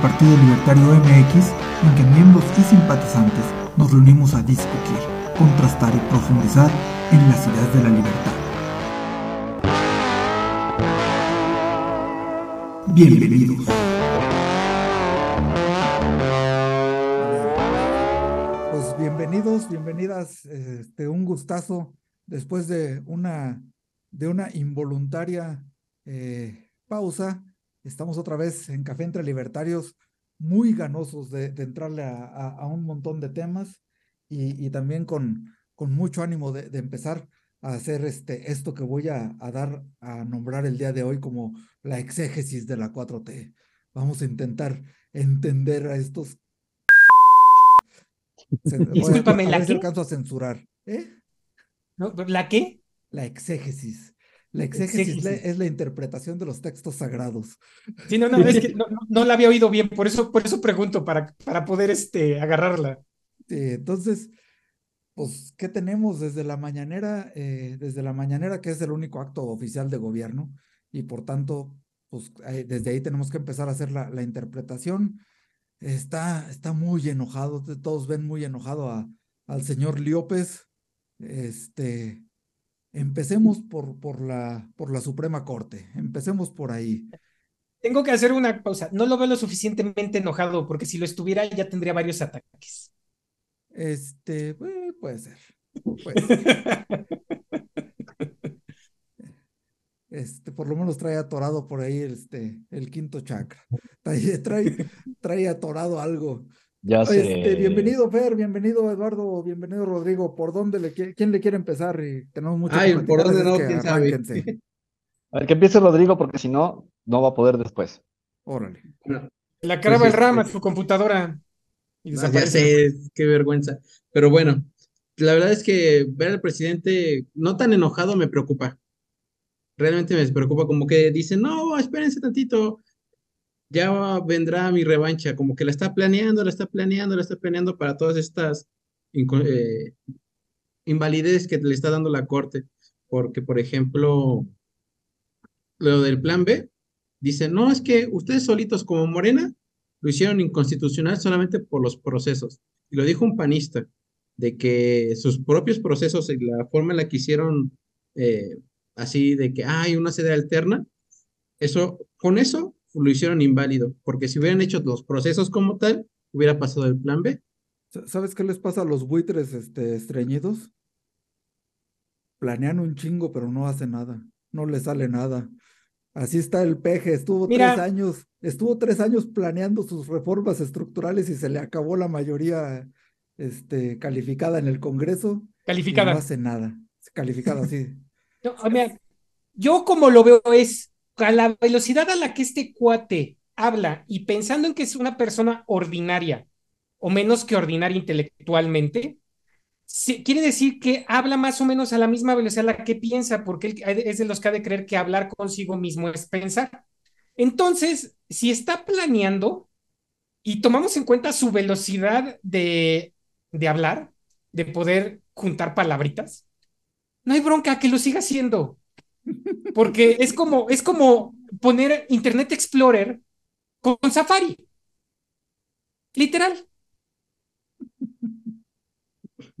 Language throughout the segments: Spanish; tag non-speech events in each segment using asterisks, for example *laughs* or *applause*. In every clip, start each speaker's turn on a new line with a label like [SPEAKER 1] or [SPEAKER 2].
[SPEAKER 1] Partido Libertario MX en que miembros y simpatizantes nos reunimos a discutir, contrastar y profundizar en las ideas de la libertad. Bienvenidos. Pues bienvenidos, bienvenidas, este, un gustazo después de una, de una involuntaria eh, pausa. Estamos otra vez en Café entre Libertarios, muy ganosos de, de entrarle a, a, a, un montón de temas y, y también con, con, mucho ánimo de, de, empezar a hacer este, esto que voy a, a, dar a nombrar el día de hoy como la exégesis de la 4T. Vamos a intentar entender a estos.
[SPEAKER 2] Discúlpame, ¿la qué?
[SPEAKER 1] alcanzo a censurar. ¿Eh?
[SPEAKER 2] ¿No? ¿La qué?
[SPEAKER 1] La exégesis. La exégesis, exégesis. es la interpretación de los textos sagrados.
[SPEAKER 2] Sí, no, no, es que *laughs* no, no, la había oído bien, por eso, por eso pregunto, para, para poder este, agarrarla.
[SPEAKER 1] Entonces, pues, ¿qué tenemos desde la mañanera? Eh, desde la mañanera, que es el único acto oficial de gobierno, y por tanto, pues, eh, desde ahí tenemos que empezar a hacer la, la interpretación. Está, está muy enojado, todos ven muy enojado a, al señor Liópez. Este, Empecemos por, por, la, por la Suprema Corte, empecemos por ahí.
[SPEAKER 2] Tengo que hacer una pausa. No lo veo lo suficientemente enojado, porque si lo estuviera ya tendría varios ataques.
[SPEAKER 1] Este, eh, puede ser. Puede ser. *laughs* Este, por lo menos trae atorado por ahí este, el quinto chakra. Trae, trae, trae atorado algo.
[SPEAKER 3] Ya sé.
[SPEAKER 1] Este, bienvenido, Fer, bienvenido, Eduardo, bienvenido, Rodrigo. ¿Por dónde le quién le quiere empezar? Y tenemos mucho
[SPEAKER 4] Ay, ¿por dónde no? ¿Quién sabe?
[SPEAKER 3] A ver, que empiece Rodrigo, porque si no, no va a poder después.
[SPEAKER 1] Órale.
[SPEAKER 2] No. La cara pues el RAM a tu computadora.
[SPEAKER 4] Y ah, ya sé, qué vergüenza. Pero bueno, la verdad es que ver al presidente no tan enojado me preocupa. Realmente me preocupa, como que dice, no, espérense tantito, ya vendrá mi revancha, como que la está planeando, la está planeando, la está planeando para todas estas eh, invalidez que le está dando la Corte, porque, por ejemplo, lo del plan B, dice, no, es que ustedes solitos como Morena lo hicieron inconstitucional solamente por los procesos. Y lo dijo un panista, de que sus propios procesos y la forma en la que hicieron eh, así de que hay una sede alterna, eso, con eso lo hicieron inválido, porque si hubieran hecho los procesos como tal, hubiera pasado el plan B.
[SPEAKER 1] ¿Sabes qué les pasa a los buitres este, estreñidos? Planean un chingo, pero no hacen nada, no les sale nada. Así está el peje, estuvo Mira, tres años, estuvo tres años planeando sus reformas estructurales y se le acabó la mayoría este, calificada en el Congreso.
[SPEAKER 2] Calificada.
[SPEAKER 1] no hace nada. Calificada, sí. *laughs*
[SPEAKER 2] No, mira, yo como lo veo es a la velocidad a la que este cuate habla y pensando en que es una persona ordinaria o menos que ordinaria intelectualmente, quiere decir que habla más o menos a la misma velocidad a la que piensa, porque él es de los que ha de creer que hablar consigo mismo es pensar. Entonces, si está planeando y tomamos en cuenta su velocidad de, de hablar, de poder juntar palabritas, no hay bronca que lo siga haciendo. Porque es como, es como poner Internet Explorer con Safari. Literal.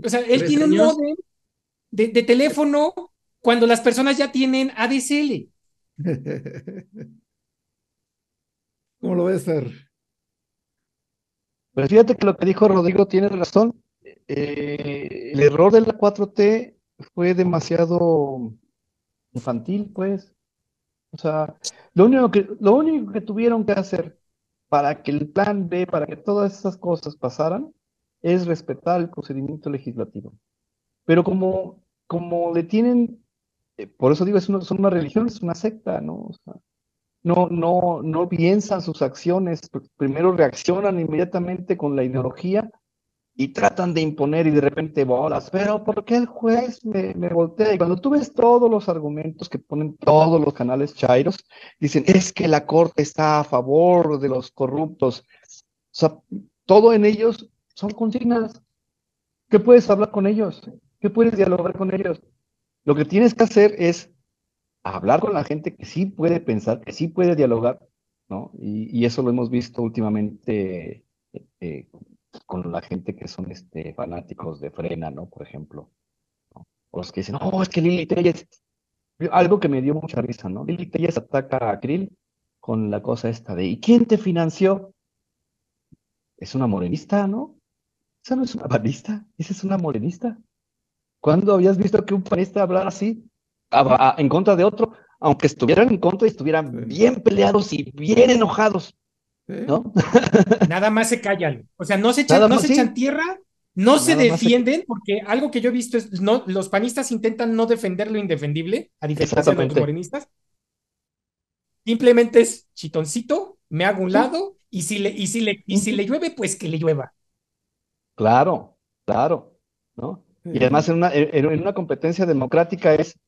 [SPEAKER 2] O sea, él tiene un modem de, de, teléfono cuando las personas ya tienen ADSL. *laughs*
[SPEAKER 1] ¿Cómo lo ves, Fer?
[SPEAKER 3] Pues fíjate que lo que dijo Rodrigo tiene razón. Eh, el error de la 4T fue demasiado infantil, pues. O sea, lo único que, lo único que tuvieron que hacer para que el plan B, para que todas esas cosas pasaran, es respetar el procedimiento legislativo. Pero como, como le tienen, eh, por eso digo, es una, son una religión, es una secta, ¿no? No, no, no piensan sus acciones, primero reaccionan inmediatamente con la ideología y tratan de imponer y de repente bolas, pero ¿por qué el juez me, me voltea? Y cuando tú ves todos los argumentos que ponen todos los canales chairos, dicen, es que la corte está a favor de los corruptos. O sea, todo en ellos son consignas. ¿Qué puedes hablar con ellos? ¿Qué puedes dialogar con ellos? Lo que tienes que hacer es hablar con la gente que sí puede pensar, que sí puede dialogar, ¿no? Y, eso lo hemos visto últimamente eh, con la gente que son este, fanáticos de Frena, ¿no? Por ejemplo. O los que dicen, oh, es que Lili Telles. Algo que me dio mucha risa, ¿no? Lili Telles ataca a Krill con la cosa esta de, ¿y quién te financió? Es una morenista, ¿no? Esa no es una panista, esa es una morenista. ¿Cuándo habías visto que un panista hablara así? en contra de otro, aunque estuvieran en contra y estuvieran bien peleados y bien enojados, ¿no? *laughs*
[SPEAKER 2] Nada más se callan, o sea, no se echan, no se echan tierra, no se defienden, porque algo que yo he visto es, no, los panistas intentan no defender lo indefendible, a diferencia de los morenistas. Simplemente es chitoncito, me hago un lado, y si le, y si le, y si le llueve, pues que le llueva.
[SPEAKER 3] Claro, claro, ¿no? Y además en una, en una competencia democrática es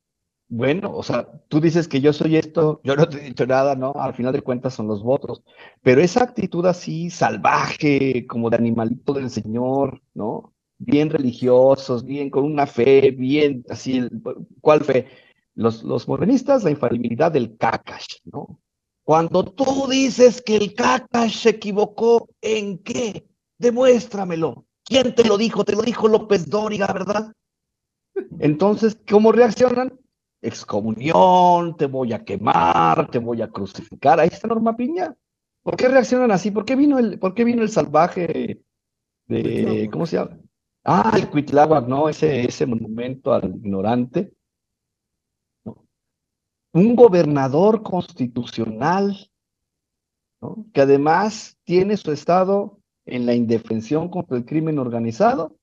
[SPEAKER 3] bueno, o sea, tú dices que yo soy esto, yo no te he dicho nada, ¿no? Al final de cuentas son los votos, pero esa actitud así salvaje, como de animalito del Señor, ¿no? Bien religiosos, bien con una fe, bien así, ¿cuál fe? Los, los modernistas, la infalibilidad del cacash, ¿no? Cuando tú dices que el cacash se equivocó, ¿en qué? Demuéstramelo. ¿Quién te lo dijo? Te lo dijo López Dóriga, ¿verdad? Entonces, ¿cómo reaccionan? Excomunión, te voy a quemar, te voy a crucificar. Ahí está Norma Piña. ¿Por qué reaccionan así? ¿Por qué vino el, por qué vino el salvaje de, ¿cómo se llama? Ah, el Cuitláhuac, ¿no? Ese, ese monumento al ignorante. Un gobernador constitucional, ¿no? que además tiene su estado en la indefensión contra el crimen organizado,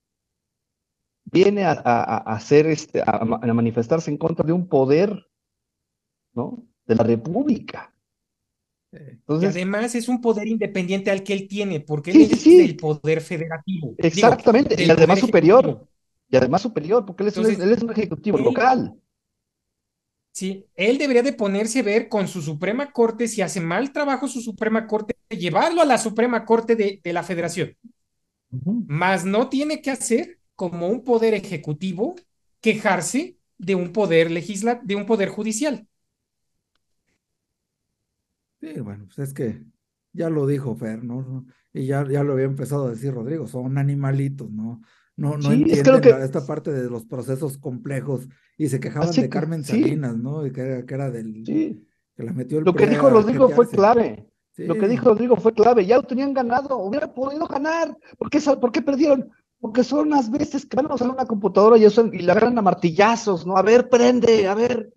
[SPEAKER 3] viene a, hacer este, a, manifestarse en contra de un poder, ¿no? De la República.
[SPEAKER 2] Entonces, además es un poder independiente al que él tiene, porque él es el poder federativo.
[SPEAKER 3] Exactamente, y además superior. Y además superior, porque él es, un ejecutivo local.
[SPEAKER 2] Sí, él debería de ponerse a ver con su Suprema Corte si hace mal trabajo su Suprema Corte, llevarlo a la Suprema Corte de, la Federación. Más no tiene que hacer como un poder ejecutivo quejarse de un poder legisla de un poder judicial.
[SPEAKER 1] Sí, bueno, pues es que ya lo dijo Fer, ¿no? Y ya, ya lo había empezado a decir Rodrigo, son animalitos, ¿no? No, no entienden esta parte de los procesos complejos y se quejaban de Carmen Salinas, ¿no? Y que era, que era del que
[SPEAKER 3] la metió el Lo que dijo Rodrigo fue clave. Lo que dijo Rodrigo fue clave, ya lo tenían ganado, hubiera podido ganar. ¿Por qué, ¿Por qué perdieron? Porque son unas veces que van a usar una computadora y, eso, y la agarran a martillazos, ¿no? A ver, prende, a ver,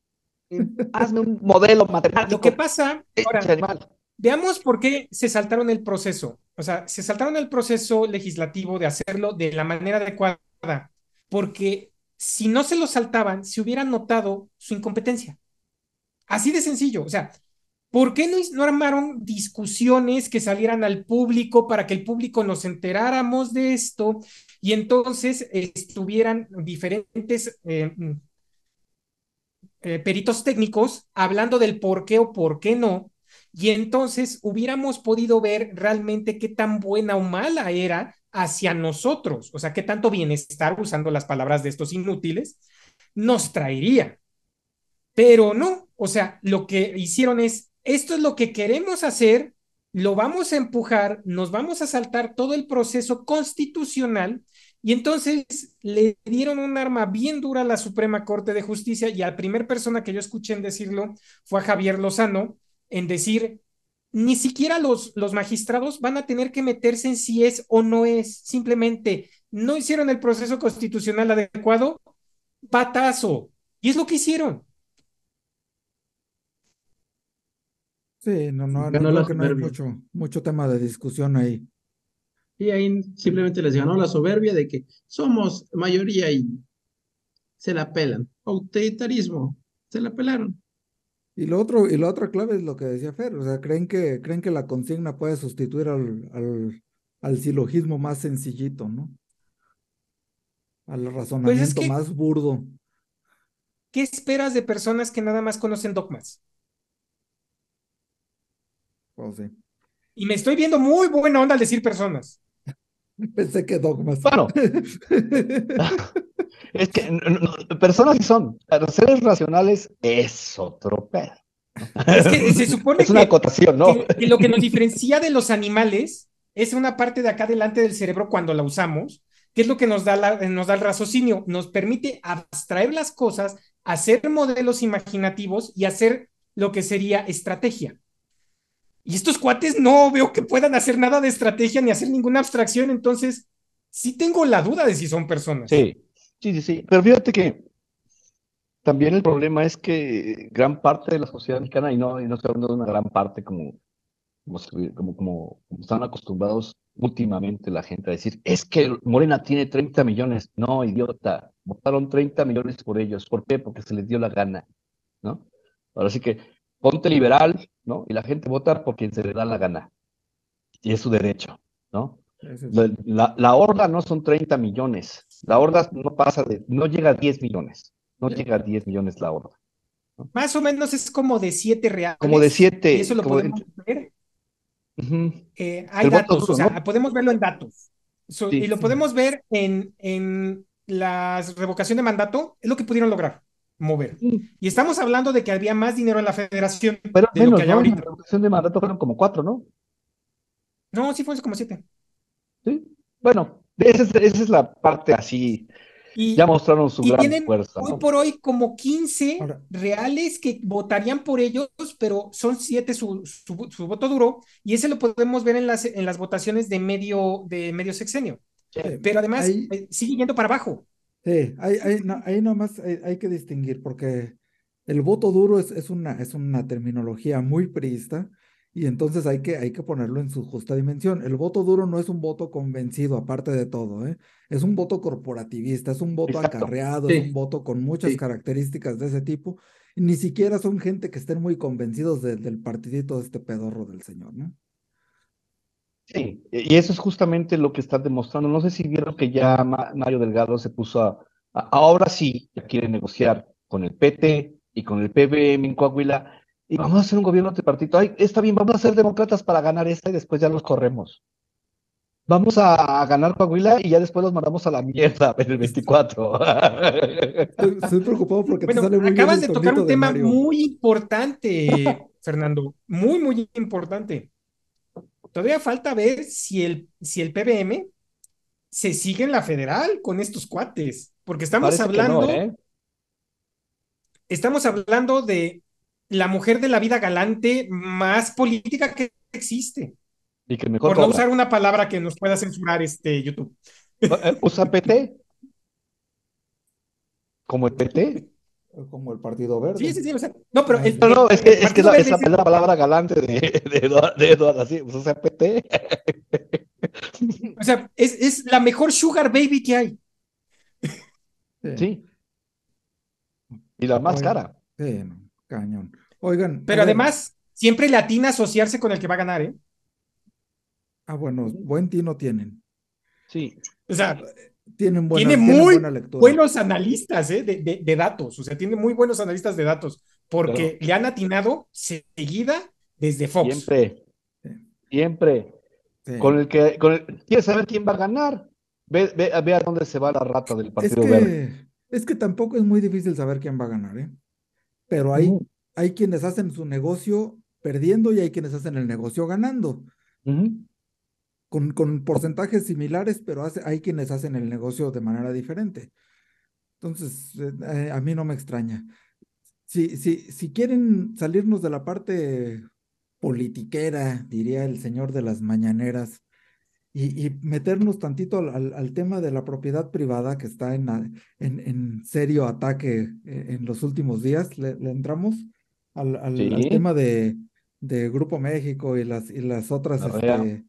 [SPEAKER 3] hazme un modelo matemático.
[SPEAKER 2] Lo que pasa, ahora, veamos por qué se saltaron el proceso. O sea, se saltaron el proceso legislativo de hacerlo de la manera adecuada, porque si no se lo saltaban, se hubieran notado su incompetencia. Así de sencillo. O sea, ¿Por qué no, armaron discusiones que salieran al público para que el público nos enteráramos de esto y entonces estuvieran diferentes eh, eh, peritos técnicos hablando del por qué o por qué no? Y entonces hubiéramos podido ver realmente qué tan buena o mala era hacia nosotros, o sea, qué tanto bienestar, usando las palabras de estos inútiles, nos traería. Pero no, o sea, lo que hicieron es esto es lo que queremos hacer, lo vamos a empujar, nos vamos a saltar todo el proceso constitucional y entonces le dieron un arma bien dura a la Suprema Corte de Justicia y a la persona que yo escuché en decirlo fue a Javier Lozano en decir, ni siquiera los, los magistrados van a tener que meterse en si es o no es, simplemente no hicieron el proceso constitucional adecuado, patazo. Y es lo que hicieron.
[SPEAKER 1] Sí, no, no, no, no, que no hay mucho, mucho tema de discusión ahí.
[SPEAKER 4] Y ahí simplemente les ganó la soberbia de que somos mayoría y se la pelan. Autoritarismo, se la pelaron.
[SPEAKER 1] Y lo otro, y la otra clave es lo que decía Fer, o sea, creen que, creen que la consigna puede sustituir al, al, al silogismo más sencillito, ¿no? Al razonamiento
[SPEAKER 2] Pues que-
[SPEAKER 1] más burdo.
[SPEAKER 2] ¿Qué esperas de personas que nada más conocen dogmas?
[SPEAKER 1] Pues sí.
[SPEAKER 2] Y me estoy viendo muy buena onda al decir personas. *laughs*
[SPEAKER 1] Pensé que dogmas.
[SPEAKER 3] Bueno, *laughs* es que no- no- personas sí son, pero seres racionales es otro pedo.
[SPEAKER 2] Es que se supone *laughs*
[SPEAKER 3] Es una
[SPEAKER 2] que,
[SPEAKER 3] acotación, ¿no?
[SPEAKER 2] que- que lo que nos diferencia de los animales es una parte de acá delante del cerebro cuando la usamos, que es lo que nos da, la- nos da el raciocinio, nos permite abstraer las cosas, hacer modelos imaginativos y hacer lo que sería estrategia. Y estos cuates no veo que puedan hacer nada de estrategia ni hacer ninguna abstracción, entonces sí tengo la duda de si son personas.
[SPEAKER 3] Sí, sí, sí, sí. Pero fíjate que también el problema es que gran parte de la sociedad mexicana, y no, y no estoy hablando de una gran parte como, como, como, como están acostumbrados últimamente la gente a decir, es que Morena tiene 30 millones. No, idiota, votaron 30 millones por ellos. ¿Por qué? Porque se les dio la gana, ¿no? Ahora sí que ponte liberal, ¿no? Y la gente vota por quien se le da la gana. Y es su derecho, ¿no? La, la, la horda no son 30 millones. La horda no pasa de, no llega a 10 millones. No llega a 10 millones la horda.
[SPEAKER 2] Más o menos es como de siete reales.
[SPEAKER 3] Como de siete,
[SPEAKER 2] Y eso lo
[SPEAKER 3] de-
[SPEAKER 2] podemos ver. Eh, hay
[SPEAKER 3] El
[SPEAKER 2] datos, o sea,
[SPEAKER 3] ¿no?
[SPEAKER 2] podemos verlo en datos. So-
[SPEAKER 3] Sí.
[SPEAKER 2] y lo podemos ver en, en la revocación de mandato, es lo que pudieron lograr, mover. Y estamos hablando de que había más dinero en la federación
[SPEAKER 3] Pero
[SPEAKER 2] de lo
[SPEAKER 3] menos,
[SPEAKER 2] que hay
[SPEAKER 3] ¿no? En
[SPEAKER 2] ahorita.
[SPEAKER 3] la revocación de mandato fueron como cuatro, ¿no?
[SPEAKER 2] No, sí fue como siete.
[SPEAKER 3] Sí. Bueno, esa es, esa es la parte así.
[SPEAKER 2] Y,
[SPEAKER 3] Ya mostraron su
[SPEAKER 2] y
[SPEAKER 3] gran
[SPEAKER 2] tienen
[SPEAKER 3] fuerza,
[SPEAKER 2] hoy
[SPEAKER 3] ¿no?
[SPEAKER 2] por hoy como 15
[SPEAKER 1] Ahora-
[SPEAKER 2] reales que votarían por ellos, pero son siete su, su, su voto duro, y ese lo podemos ver en las, en las votaciones de medio, de medio sexenio. Pero además
[SPEAKER 1] Ahí-
[SPEAKER 2] eh, sigue yendo para abajo.
[SPEAKER 1] Sí, ahí, ahí, no- ahí nomás hay, hay que distinguir porque el voto duro es, es una, es una terminología muy priista y entonces hay que, hay que ponerlo en su justa dimensión. El voto duro no es un voto convencido, aparte de todo, ¿eh? Es un voto corporativista, es un voto
[SPEAKER 3] Exacto.
[SPEAKER 1] acarreado,
[SPEAKER 4] Sí.
[SPEAKER 1] es un voto con muchas
[SPEAKER 4] Sí.
[SPEAKER 1] características de ese tipo. y ni siquiera son gente que estén muy convencidos de- del partidito de este pedorro del señor, ¿no?
[SPEAKER 3] Sí, y eso es justamente lo que están demostrando. No sé si vieron que ya Ma- Mario Delgado se puso a, a- ahora sí quiere negociar con el PT y con el PBM en Coahuila y vamos a hacer un gobierno tripartito. Ay, está bien, vamos a ser demócratas para ganar esta y después ya los corremos. Vamos a, a ganar Coahuila y ya después los mandamos a la mierda en el 24. *laughs*
[SPEAKER 1] Estoy, estoy preocupado porque te sale muy bien
[SPEAKER 2] acabas
[SPEAKER 1] el
[SPEAKER 2] de tocar un
[SPEAKER 1] de
[SPEAKER 2] tema
[SPEAKER 1] Mario.
[SPEAKER 2] muy importante, Fernando, muy, muy importante. Todavía falta ver si el, si el PBM se sigue en la federal con estos cuates, porque estamos
[SPEAKER 3] Parece que no,
[SPEAKER 2] hablando,
[SPEAKER 3] ¿eh?
[SPEAKER 2] estamos hablando de la mujer de la vida galante más política que existe,
[SPEAKER 3] Y que mejor
[SPEAKER 2] por no
[SPEAKER 3] cobra.
[SPEAKER 2] usar una palabra que nos pueda censurar este YouTube.
[SPEAKER 3] Eh, ¿Usa PT? ¿Como el PT?
[SPEAKER 1] Como el Partido Verde.
[SPEAKER 2] Sí, sí, sí, o sea, no, pero el,
[SPEAKER 3] No, no, es que, es que esa
[SPEAKER 2] es
[SPEAKER 3] la palabra galante de, de, Eduardo, de Eduardo, así, pues, usa PT.
[SPEAKER 2] o sea, es, es la mejor sugar baby que hay.
[SPEAKER 3] Sí. Y la más cara.
[SPEAKER 1] Sí, no, cañón. Oigan,
[SPEAKER 2] Pero además, siempre le atina a asociarse con el que va a ganar, ¿eh?
[SPEAKER 1] Ah, bueno, buen tino tienen.
[SPEAKER 3] Sí.
[SPEAKER 2] O sea,
[SPEAKER 1] Tienen buena,
[SPEAKER 2] tiene
[SPEAKER 1] tienen
[SPEAKER 2] muy
[SPEAKER 1] buena lectura.
[SPEAKER 2] buenos analistas, ¿eh? De, de- de datos, o sea, tiene muy buenos analistas de datos, porque le han atinado seguida desde Fox.
[SPEAKER 3] Siempre. Siempre.
[SPEAKER 1] Sí.
[SPEAKER 3] Con el que, con el, ¿quieres saber quién va a ganar? Ve, ve, ve a dónde se va la rata del
[SPEAKER 1] Es
[SPEAKER 3] Partido Verde.
[SPEAKER 1] que, es que tampoco es muy difícil saber quién va a ganar, ¿eh? Pero hay, hay quienes hacen su negocio perdiendo y hay quienes hacen el negocio ganando.
[SPEAKER 3] ujú.
[SPEAKER 1] Con, con porcentajes similares, pero hace- hay quienes hacen el negocio de manera diferente. Entonces, eh, eh, a mí no me extraña. Si, si, si quieren salirnos de la parte politiquera, diría el señor de las mañaneras, y, y meternos tantito al, al- al tema de la propiedad privada que está en, en, en serio ataque eh, en los últimos días, ¿le, le entramos al, al-
[SPEAKER 3] Sí.
[SPEAKER 1] tema de, de Grupo México y las, y las otras, este,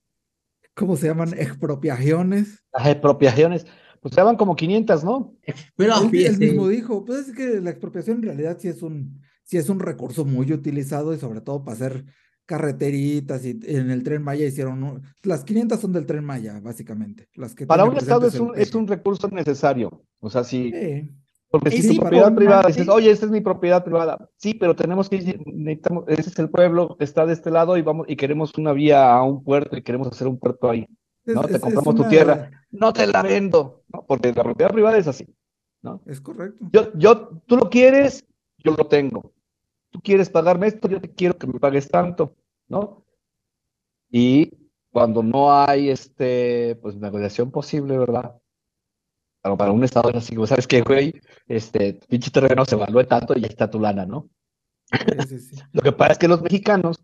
[SPEAKER 1] ¿cómo se llaman? Expropiaciones.
[SPEAKER 3] Las expropiaciones. Pues se van como 500, ¿no?
[SPEAKER 4] Pero
[SPEAKER 1] Él, él mismo dijo, pues es que la expropiación en realidad sí es un, sí es un recurso muy utilizado y sobre todo para hacer carreteritas y en el tren Maya hicieron, las 500 son del tren Maya, básicamente. Las que
[SPEAKER 3] Para un estado es un, es un recurso necesario. O sea, si,
[SPEAKER 1] Sí.
[SPEAKER 3] Porque si tu propiedad privada, dices, oye, esta es mi propiedad privada. Sí, pero tenemos que, ir- necesitamos, ese es el pueblo está de este lado y vamos, y queremos una vía a un puerto y queremos hacer un puerto ahí.
[SPEAKER 1] Es-
[SPEAKER 3] No,
[SPEAKER 1] es-
[SPEAKER 3] te compramos tu tierra. No te la vendo, ¿no? Porque la propiedad privada es así, ¿no?
[SPEAKER 1] Es correcto.
[SPEAKER 3] Yo, yo, tú lo quieres, yo lo tengo. Tú quieres pagarme esto, yo te quiero que me pagues tanto, ¿no? Y cuando no hay este, pues negociación posible, ¿verdad? Pero para un estado es así, como, ¿sabes qué, güey? Este, pinche terreno se valúe tanto y ya está tu lana, ¿no?
[SPEAKER 1] Sí, sí, sí. *laughs*
[SPEAKER 3] Lo que pasa es que los mexicanos,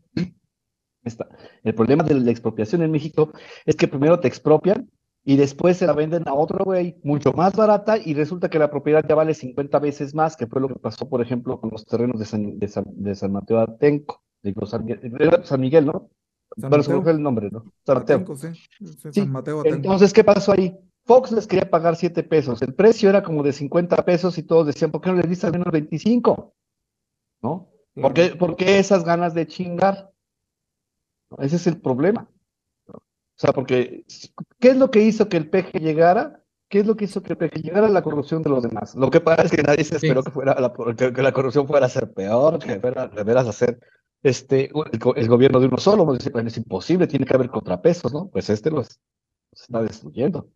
[SPEAKER 3] está, el problema de la expropiación en México es que primero te expropian y después se la venden a otro güey mucho más barata y resulta que la propiedad ya vale 50 veces más, que fue lo que pasó, por ejemplo, con los terrenos de San, de San, de San Mateo Atenco, San, Miguel- San Miguel, ¿no?
[SPEAKER 1] San
[SPEAKER 3] Pero se
[SPEAKER 1] Mateo.
[SPEAKER 3] el nombre, ¿no? San Mateo.
[SPEAKER 1] Atenco, Sí, San Mateo, Atenco.
[SPEAKER 3] Entonces, ¿qué pasó ahí? Fox les quería pagar 7 pesos. El precio era como de 50 pesos y todos decían, ¿por qué no les diste al menos 25? ¿No? ¿Por qué, por qué esas ganas de chingar? Ese es el problema. O sea, porque, ¿qué es lo que hizo que el PG llegara? ¿Qué es lo que hizo que el PG llegara? La corrupción de los demás. Lo que pasa es que nadie se esperó que, fuera la, que, que la corrupción fuera a ser peor, que fuera de veras a ser este, el, go- el gobierno de uno solo. Pues, dice, "Bueno, es imposible, tiene que haber contrapesos, ¿no? Pues este los, los está destruyendo.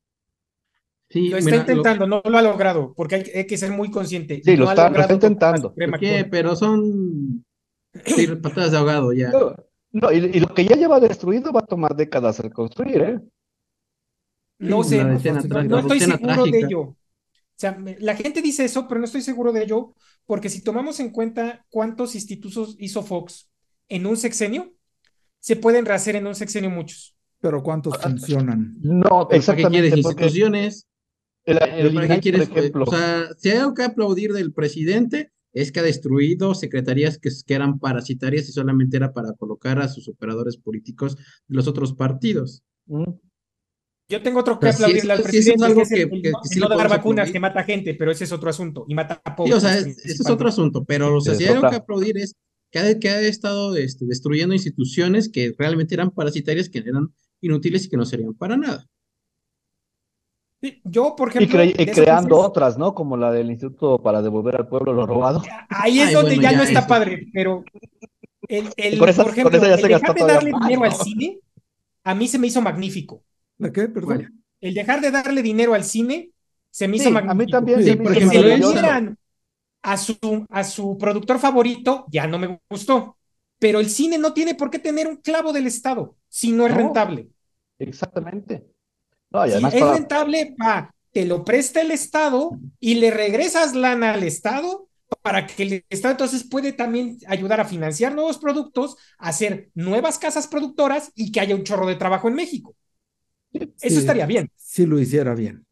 [SPEAKER 4] Sí,
[SPEAKER 2] Lo está
[SPEAKER 4] mira, lo-
[SPEAKER 2] intentando, no lo ha logrado, porque hay, hay que ser muy consciente.
[SPEAKER 3] Sí, lo
[SPEAKER 2] no
[SPEAKER 3] está- lo intentando.
[SPEAKER 2] Suprema
[SPEAKER 4] ¿por qué? Pero son *clears throat* sí, patadas de ahogado ya.
[SPEAKER 3] No, no, y, y lo que ya lleva destruido va a tomar décadas reconstruir, ¿eh?
[SPEAKER 2] No sé, no, estoy seguro de ello. O sea, la gente dice eso, pero no estoy seguro de ello, porque si tomamos en cuenta cuántos institutos hizo Fox en un sexenio, se pueden rehacer en un sexenio muchos.
[SPEAKER 1] Pero ¿cuántos funcionan?
[SPEAKER 3] No,
[SPEAKER 4] ¿Pero ¿Para qué
[SPEAKER 3] exactamente.
[SPEAKER 4] quieres
[SPEAKER 3] porque
[SPEAKER 4] instituciones?
[SPEAKER 3] El- el
[SPEAKER 4] ¿Pero ¿Para qué
[SPEAKER 3] por
[SPEAKER 4] quieres?
[SPEAKER 3] ejemplo,
[SPEAKER 4] O sea, si hay algo que aplaudir del presidente, es que ha destruido secretarías que, que eran parasitarias y solamente era para colocar a sus operadores políticos de los otros partidos.
[SPEAKER 3] mm,
[SPEAKER 2] Yo tengo otro que
[SPEAKER 4] sí,
[SPEAKER 2] aplaudirle al
[SPEAKER 4] eso- sí, eso es
[SPEAKER 2] presidente,
[SPEAKER 4] algo
[SPEAKER 2] que
[SPEAKER 4] que-
[SPEAKER 2] el
[SPEAKER 4] que-
[SPEAKER 2] no,
[SPEAKER 4] sí
[SPEAKER 2] dar vacunas
[SPEAKER 4] aplaudir.
[SPEAKER 2] que mata gente, pero ese es otro asunto, y mata a
[SPEAKER 4] Sí,
[SPEAKER 2] pobres
[SPEAKER 4] o sea, es- eso es
[SPEAKER 2] principalmente.
[SPEAKER 4] otro asunto, pero o sea, si hay algo que aplaudir es que ha, que ha estado este, destruyendo instituciones que realmente eran parasitarias, que eran inútiles y que no serían para nada.
[SPEAKER 2] Yo, por
[SPEAKER 3] y,
[SPEAKER 2] ejemplo,
[SPEAKER 3] cre- y
[SPEAKER 2] de
[SPEAKER 3] creando otras, ¿no? Como la del Instituto para devolver al pueblo lo robado.
[SPEAKER 2] Ahí es
[SPEAKER 4] Ay,
[SPEAKER 2] donde
[SPEAKER 4] bueno,
[SPEAKER 2] ya,
[SPEAKER 4] ya,
[SPEAKER 2] no está padre, pero el, el-
[SPEAKER 3] Con esa-
[SPEAKER 2] por
[SPEAKER 3] con
[SPEAKER 2] ejemplo,
[SPEAKER 3] esa ya
[SPEAKER 2] el dejar de darle dinero al cine, a mí se me hizo magnífico.
[SPEAKER 1] ¿La qué? Perdón.
[SPEAKER 2] El dejar de darle dinero al cine se me hizo
[SPEAKER 3] Sí, a mí
[SPEAKER 2] magnífico.
[SPEAKER 3] también
[SPEAKER 1] Sí,
[SPEAKER 3] se me
[SPEAKER 4] por
[SPEAKER 3] hizo
[SPEAKER 2] Que se
[SPEAKER 4] ejemplo,
[SPEAKER 2] lo dieran a su, a su productor favorito, ya no me gustó. Pero el cine no tiene por qué tener un clavo del Estado si no es
[SPEAKER 3] No.
[SPEAKER 2] rentable.
[SPEAKER 3] Exactamente. No, y
[SPEAKER 2] Si es
[SPEAKER 3] para-
[SPEAKER 2] rentable, va, te lo presta el Estado y le regresas lana al Estado para que el Estado entonces puede también ayudar a financiar nuevos productos, hacer nuevas casas productoras y que haya un chorro de trabajo en México. Eso
[SPEAKER 1] Sí,
[SPEAKER 2] estaría bien.
[SPEAKER 1] Si lo hiciera bien.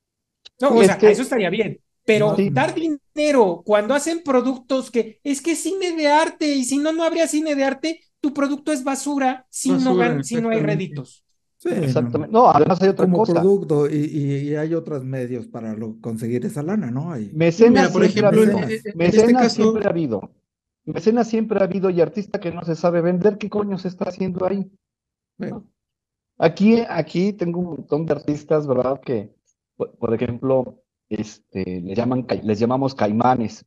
[SPEAKER 2] No, o
[SPEAKER 3] es
[SPEAKER 2] sea,
[SPEAKER 3] que-
[SPEAKER 2] eso estaría bien. Pero dar dinero cuando hacen productos que es que es cine de arte y si no, no habría cine de arte, tu producto es basura si, no, gan- si no hay réditos.
[SPEAKER 1] Sí.
[SPEAKER 3] Exactamente. No, además hay otra
[SPEAKER 1] Como
[SPEAKER 3] cosa.
[SPEAKER 1] producto y, y- y hay otros medios para lo- conseguir esa lana, ¿no? Hay,
[SPEAKER 3] Mecenas
[SPEAKER 4] Mira, por
[SPEAKER 3] siempre ha
[SPEAKER 4] ejemplo,
[SPEAKER 3] habido.
[SPEAKER 4] en,
[SPEAKER 3] Mecenas
[SPEAKER 4] este caso,
[SPEAKER 3] siempre ha habido. Mecenas siempre ha habido y artista que no se sabe vender, ¿qué coño se está haciendo ahí?
[SPEAKER 1] Bueno,
[SPEAKER 3] Aquí, aquí tengo un montón de artistas, ¿verdad? Que, por, por ejemplo, este, le llaman, les llamamos caimanes.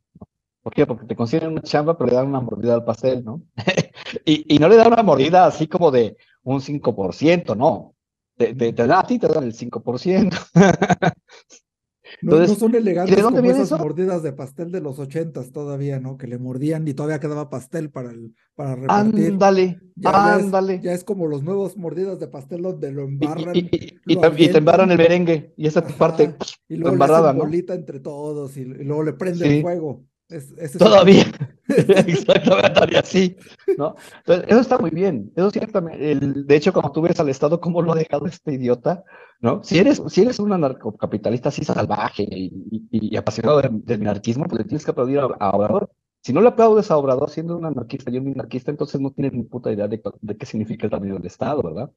[SPEAKER 3] ¿Por qué? Porque te consiguen una chamba, pero le dan una mordida al pastel, ¿no? *laughs* y, y no le dan una mordida así como de un 5%, no. Te, te, te da a ti, te dan el 5%.
[SPEAKER 1] no, *laughs* no
[SPEAKER 3] Entonces,
[SPEAKER 1] son elegantes
[SPEAKER 3] dónde
[SPEAKER 1] como esas
[SPEAKER 3] eso?
[SPEAKER 1] mordidas de pastel de los ochentas todavía, ¿no? Que le mordían y todavía quedaba pastel para, el, para repartir.
[SPEAKER 3] Ándale,
[SPEAKER 1] Ya- ya es-
[SPEAKER 3] ándale.
[SPEAKER 1] Ya es como los nuevos mordidas de pastel donde lo embarran
[SPEAKER 3] y- y- y
[SPEAKER 1] lo
[SPEAKER 3] te, y te
[SPEAKER 1] avientan.
[SPEAKER 3] embarran el merengue y esa
[SPEAKER 1] Ajá,
[SPEAKER 3] parte
[SPEAKER 1] y luego le
[SPEAKER 3] ¿no?
[SPEAKER 1] bolita entre todos y, luego le prenden
[SPEAKER 3] Sí.
[SPEAKER 1] fuego. Es- es
[SPEAKER 3] Todavía. *laughs* *laughs* Exactamente, todavía así, ¿no? Entonces, eso está muy bien. Eso ciertamente, el, de hecho, cuando tú ves al Estado cómo lo ha dejado este idiota, ¿no? Si eres, si eres un anarcocapitalista así salvaje y, y- y apasionado del, del minarquismo, pues le tienes que aplaudir a, a Obrador. Si no le aplaudes a Obrador siendo un anarquista y un minarquista, entonces no tienes ni puta idea de, de qué significa el tamaño del Estado, ¿verdad?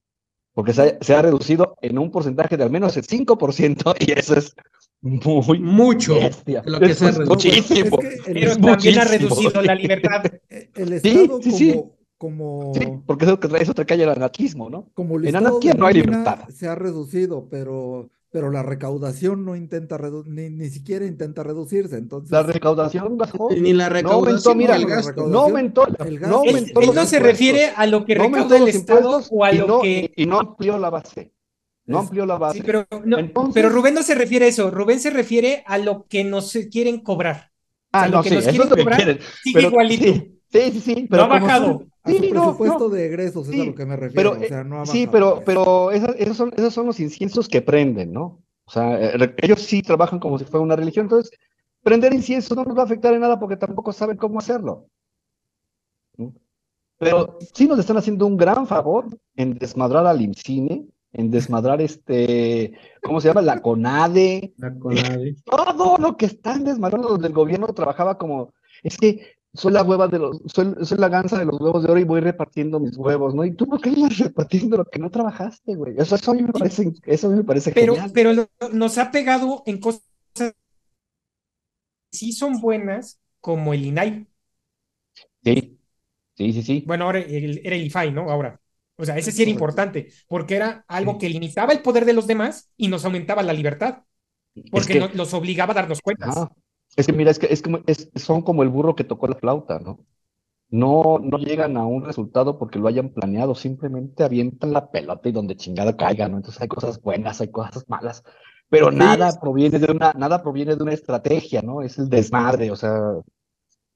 [SPEAKER 3] Porque se ha, se ha reducido en un porcentaje de al menos el 5% *laughs* y eso es muy
[SPEAKER 4] mucho lo que se ha
[SPEAKER 3] Eso es
[SPEAKER 4] reducido.
[SPEAKER 1] Es
[SPEAKER 3] muchísimo.
[SPEAKER 1] que
[SPEAKER 2] pero también ha reducido la libertad. *laughs*
[SPEAKER 1] El Estado
[SPEAKER 3] sí, sí.
[SPEAKER 1] como, como,
[SPEAKER 3] Sí, porque eso, eso te cae el anarquismo, ¿no?
[SPEAKER 1] como el
[SPEAKER 3] En anarquía no hay libertad.
[SPEAKER 1] se ha reducido, pero, pero la recaudación no intenta redu- ni, ni siquiera intenta reducirse. Entonces,
[SPEAKER 3] La recaudación bajó.
[SPEAKER 4] Ni la
[SPEAKER 3] No aumentó,
[SPEAKER 4] recaudación
[SPEAKER 3] mira,
[SPEAKER 4] el gasto.
[SPEAKER 1] recaudación.
[SPEAKER 3] no aumentó,
[SPEAKER 1] El
[SPEAKER 3] no
[SPEAKER 1] gasto.
[SPEAKER 2] Él,
[SPEAKER 3] aumentó
[SPEAKER 2] él
[SPEAKER 3] los
[SPEAKER 2] no se refiere a lo que
[SPEAKER 3] No
[SPEAKER 2] recauda el Estado o a
[SPEAKER 3] y
[SPEAKER 2] lo
[SPEAKER 3] no,
[SPEAKER 2] que...
[SPEAKER 3] y, no amplió la base. No
[SPEAKER 1] Es-
[SPEAKER 3] amplió la base.
[SPEAKER 2] Sí, pero, no,
[SPEAKER 3] Entonces-
[SPEAKER 2] pero Rubén no se refiere a eso. Rubén se refiere a lo que nos quieren cobrar.
[SPEAKER 3] Ah,
[SPEAKER 2] sea, lo
[SPEAKER 3] no,
[SPEAKER 2] que
[SPEAKER 3] sí,
[SPEAKER 2] nos
[SPEAKER 3] eso es
[SPEAKER 2] quieren
[SPEAKER 3] lo que
[SPEAKER 2] cobrar
[SPEAKER 3] quieren.
[SPEAKER 2] Sigue
[SPEAKER 3] Pero,
[SPEAKER 2] igualito.
[SPEAKER 3] Sí, sí, sí, sí,
[SPEAKER 2] No
[SPEAKER 3] pero
[SPEAKER 2] ha bajado.
[SPEAKER 1] a su
[SPEAKER 3] sí, no,
[SPEAKER 1] presupuesto
[SPEAKER 3] no.
[SPEAKER 1] de egresos es a
[SPEAKER 3] Sí,
[SPEAKER 1] lo que me refiero.
[SPEAKER 3] Pero,
[SPEAKER 1] o sea, no ha
[SPEAKER 3] sí, pero, pero esas- esos, son, esos son los inciensos que prenden, ¿no? O sea, eh, ellos sí trabajan como si fuera una religión, entonces prender incienso no nos va a afectar en nada porque tampoco saben cómo hacerlo. Pero sí nos están haciendo un gran favor en desmadrar al IMCINE, en desmadrar este, ¿cómo se llama? La CONADE,
[SPEAKER 4] La CONADE. *laughs*
[SPEAKER 3] todo lo que están desmadrando los del gobierno trabajaba como, es que soy la hueva de los, soy, soy la gansa de los huevos de oro y voy repartiendo mis huevos, ¿no? ¿Y tú por qué andas *laughs* repartiendo lo que no trabajaste, güey? Eso, eso a mí me parece, eso a mí me parece
[SPEAKER 2] Pero,
[SPEAKER 3] genial.
[SPEAKER 2] pero nos ha pegado en cosas que sí son buenas, como el INAI.
[SPEAKER 3] Sí, sí, sí, sí.
[SPEAKER 2] Bueno, ahora el- era el IFAI, ¿no? Ahora. O sea, ese sí era importante, porque era algo que limitaba el poder de los demás y nos aumentaba la libertad, porque
[SPEAKER 3] que-
[SPEAKER 2] los obligaba a darnos cuentas.
[SPEAKER 3] Ah, es que mira, es que es como, es- son como el burro que tocó la flauta, ¿no? No, no llegan a un resultado porque lo hayan planeado, simplemente avientan la pelota y donde chingada caiga, ¿no? Entonces hay cosas buenas, hay cosas malas, pero nada proviene de una, nada proviene de una estrategia, ¿no? Es el desmadre, o sea.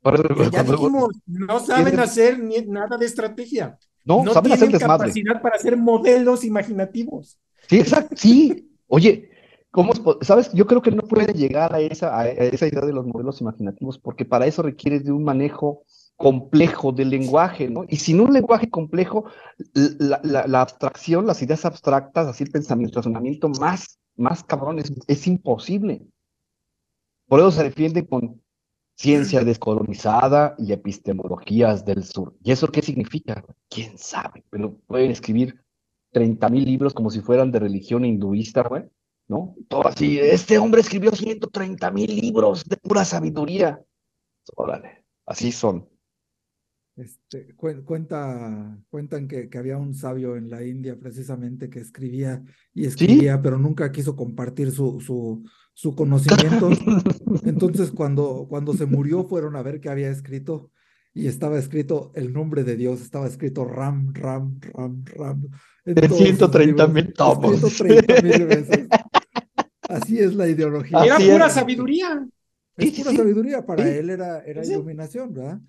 [SPEAKER 3] por eso-
[SPEAKER 2] Ya dijimos, no saben hacer ni nada de estrategia.
[SPEAKER 3] No,
[SPEAKER 2] No
[SPEAKER 3] saben hacer
[SPEAKER 2] tienen
[SPEAKER 3] desmadre.
[SPEAKER 2] capacidad para hacer modelos imaginativos.
[SPEAKER 3] Sí, exacto, sí. Oye, ¿cómo ¿sabes? Yo creo que no puede llegar a esa, a esa idea de los modelos imaginativos porque para eso requiere de un manejo complejo del lenguaje, ¿no? Y sin un lenguaje complejo, la, la- la abstracción, las ideas abstractas, así el pensamiento, el razonamiento más, más cabrón, es, es imposible. Por eso se defiende con ciencia descolonizada y epistemologías del sur. ¿Y eso qué significa? ¿Quién sabe? Pero pueden escribir 30 mil libros como si fueran de religión hinduista, güey, ¿no? Todo así, este hombre escribió 130 mil libros de pura sabiduría. Órale, así son.
[SPEAKER 1] Este, cuen- cuenta, cuentan que, que había un sabio en la India precisamente que escribía y escribía, pero nunca quiso compartir su, su, su conocimiento. Entonces, cuando, cuando se murió, fueron a ver qué había escrito y estaba escrito el nombre de Dios, estaba escrito Ram, Ram, Ram, Ram. Sus
[SPEAKER 3] 130,000
[SPEAKER 1] libros,
[SPEAKER 3] tomos.
[SPEAKER 1] escrito 30,000 veces. Así es la ideología.
[SPEAKER 2] Era pura sabiduría.
[SPEAKER 1] Es pura sabiduría, para él era, era iluminación, ¿verdad?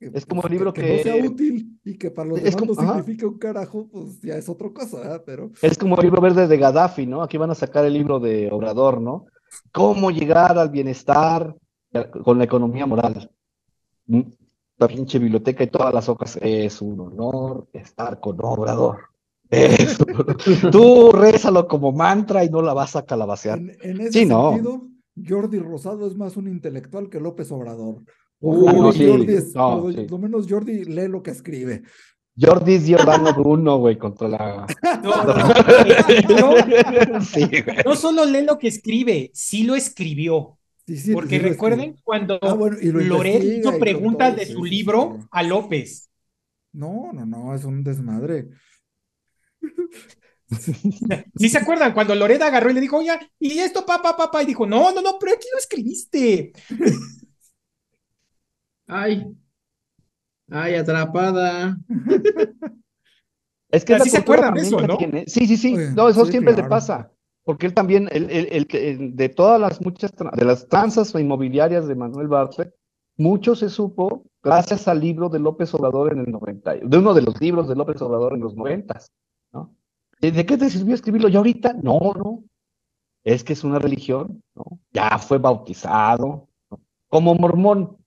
[SPEAKER 3] Es como
[SPEAKER 1] pues,
[SPEAKER 3] el libro
[SPEAKER 1] que, no sea útil y que para los
[SPEAKER 3] Es
[SPEAKER 1] demás
[SPEAKER 3] como-
[SPEAKER 1] no
[SPEAKER 3] ajá.
[SPEAKER 1] signifique un carajo, pues ya es otra cosa, ¿verdad? Pero
[SPEAKER 3] Es como el libro verde de Gaddafi, ¿no? Aquí van a sacar el libro de Obrador, ¿no? ¿Cómo llegar al bienestar con la economía moral? ¿Mm? La pinche biblioteca y todas las hojas. Es un honor estar con Obrador. *laughs* Un. Tú rézalo como mantra y no la vas a calabacear.
[SPEAKER 1] en, en ese
[SPEAKER 3] Sí, no.
[SPEAKER 1] sentido, Jordi Rosado es más un intelectual que López Obrador.
[SPEAKER 2] Uy,
[SPEAKER 1] Por lo menos
[SPEAKER 3] sí,
[SPEAKER 1] Jordi es-
[SPEAKER 3] no,
[SPEAKER 1] por
[SPEAKER 3] sí.
[SPEAKER 1] lo menos Jordi lee lo que escribe.
[SPEAKER 3] Jordi Giordano Bruno, güey, contra la. *laughs*
[SPEAKER 2] No, no,
[SPEAKER 3] Sí,
[SPEAKER 2] no solo lee lo que escribe, sí lo escribió.
[SPEAKER 1] Sí, sí,
[SPEAKER 2] Porque recuerden cuando
[SPEAKER 1] Ah, bueno, lo
[SPEAKER 2] Loret hizo preguntas
[SPEAKER 1] todo,
[SPEAKER 2] de su
[SPEAKER 1] sí,
[SPEAKER 2] libro
[SPEAKER 1] sí.
[SPEAKER 2] a López.
[SPEAKER 1] No, no, no, es un desmadre. *laughs*
[SPEAKER 2] ¿Sí se acuerdan? Cuando Loret agarró y le dijo, oye, ¿y esto, papá, papá? Y dijo, no, no, no, pero aquí lo escribiste.
[SPEAKER 4] Ay. Ay, atrapada. *laughs*
[SPEAKER 3] Es que
[SPEAKER 2] Así se acuerdan de eso, ¿no?
[SPEAKER 3] tiene. Sí, sí, sí.
[SPEAKER 1] Oye,
[SPEAKER 3] No, eso
[SPEAKER 1] sí,
[SPEAKER 3] siempre le pasa. Porque él también, el, el- el que- el- de todas las muchas, de las tranzas inmobiliarias de Manuel Bartlett, mucho se supo gracias al libro de López Obrador en el 90, de uno de los libros de López Obrador en los 90, ¿no? ¿De de qué te sirvió escribirlo ya ahorita? No, no. Es que es una religión, ¿no? Ya fue bautizado, ¿no? Como mormón,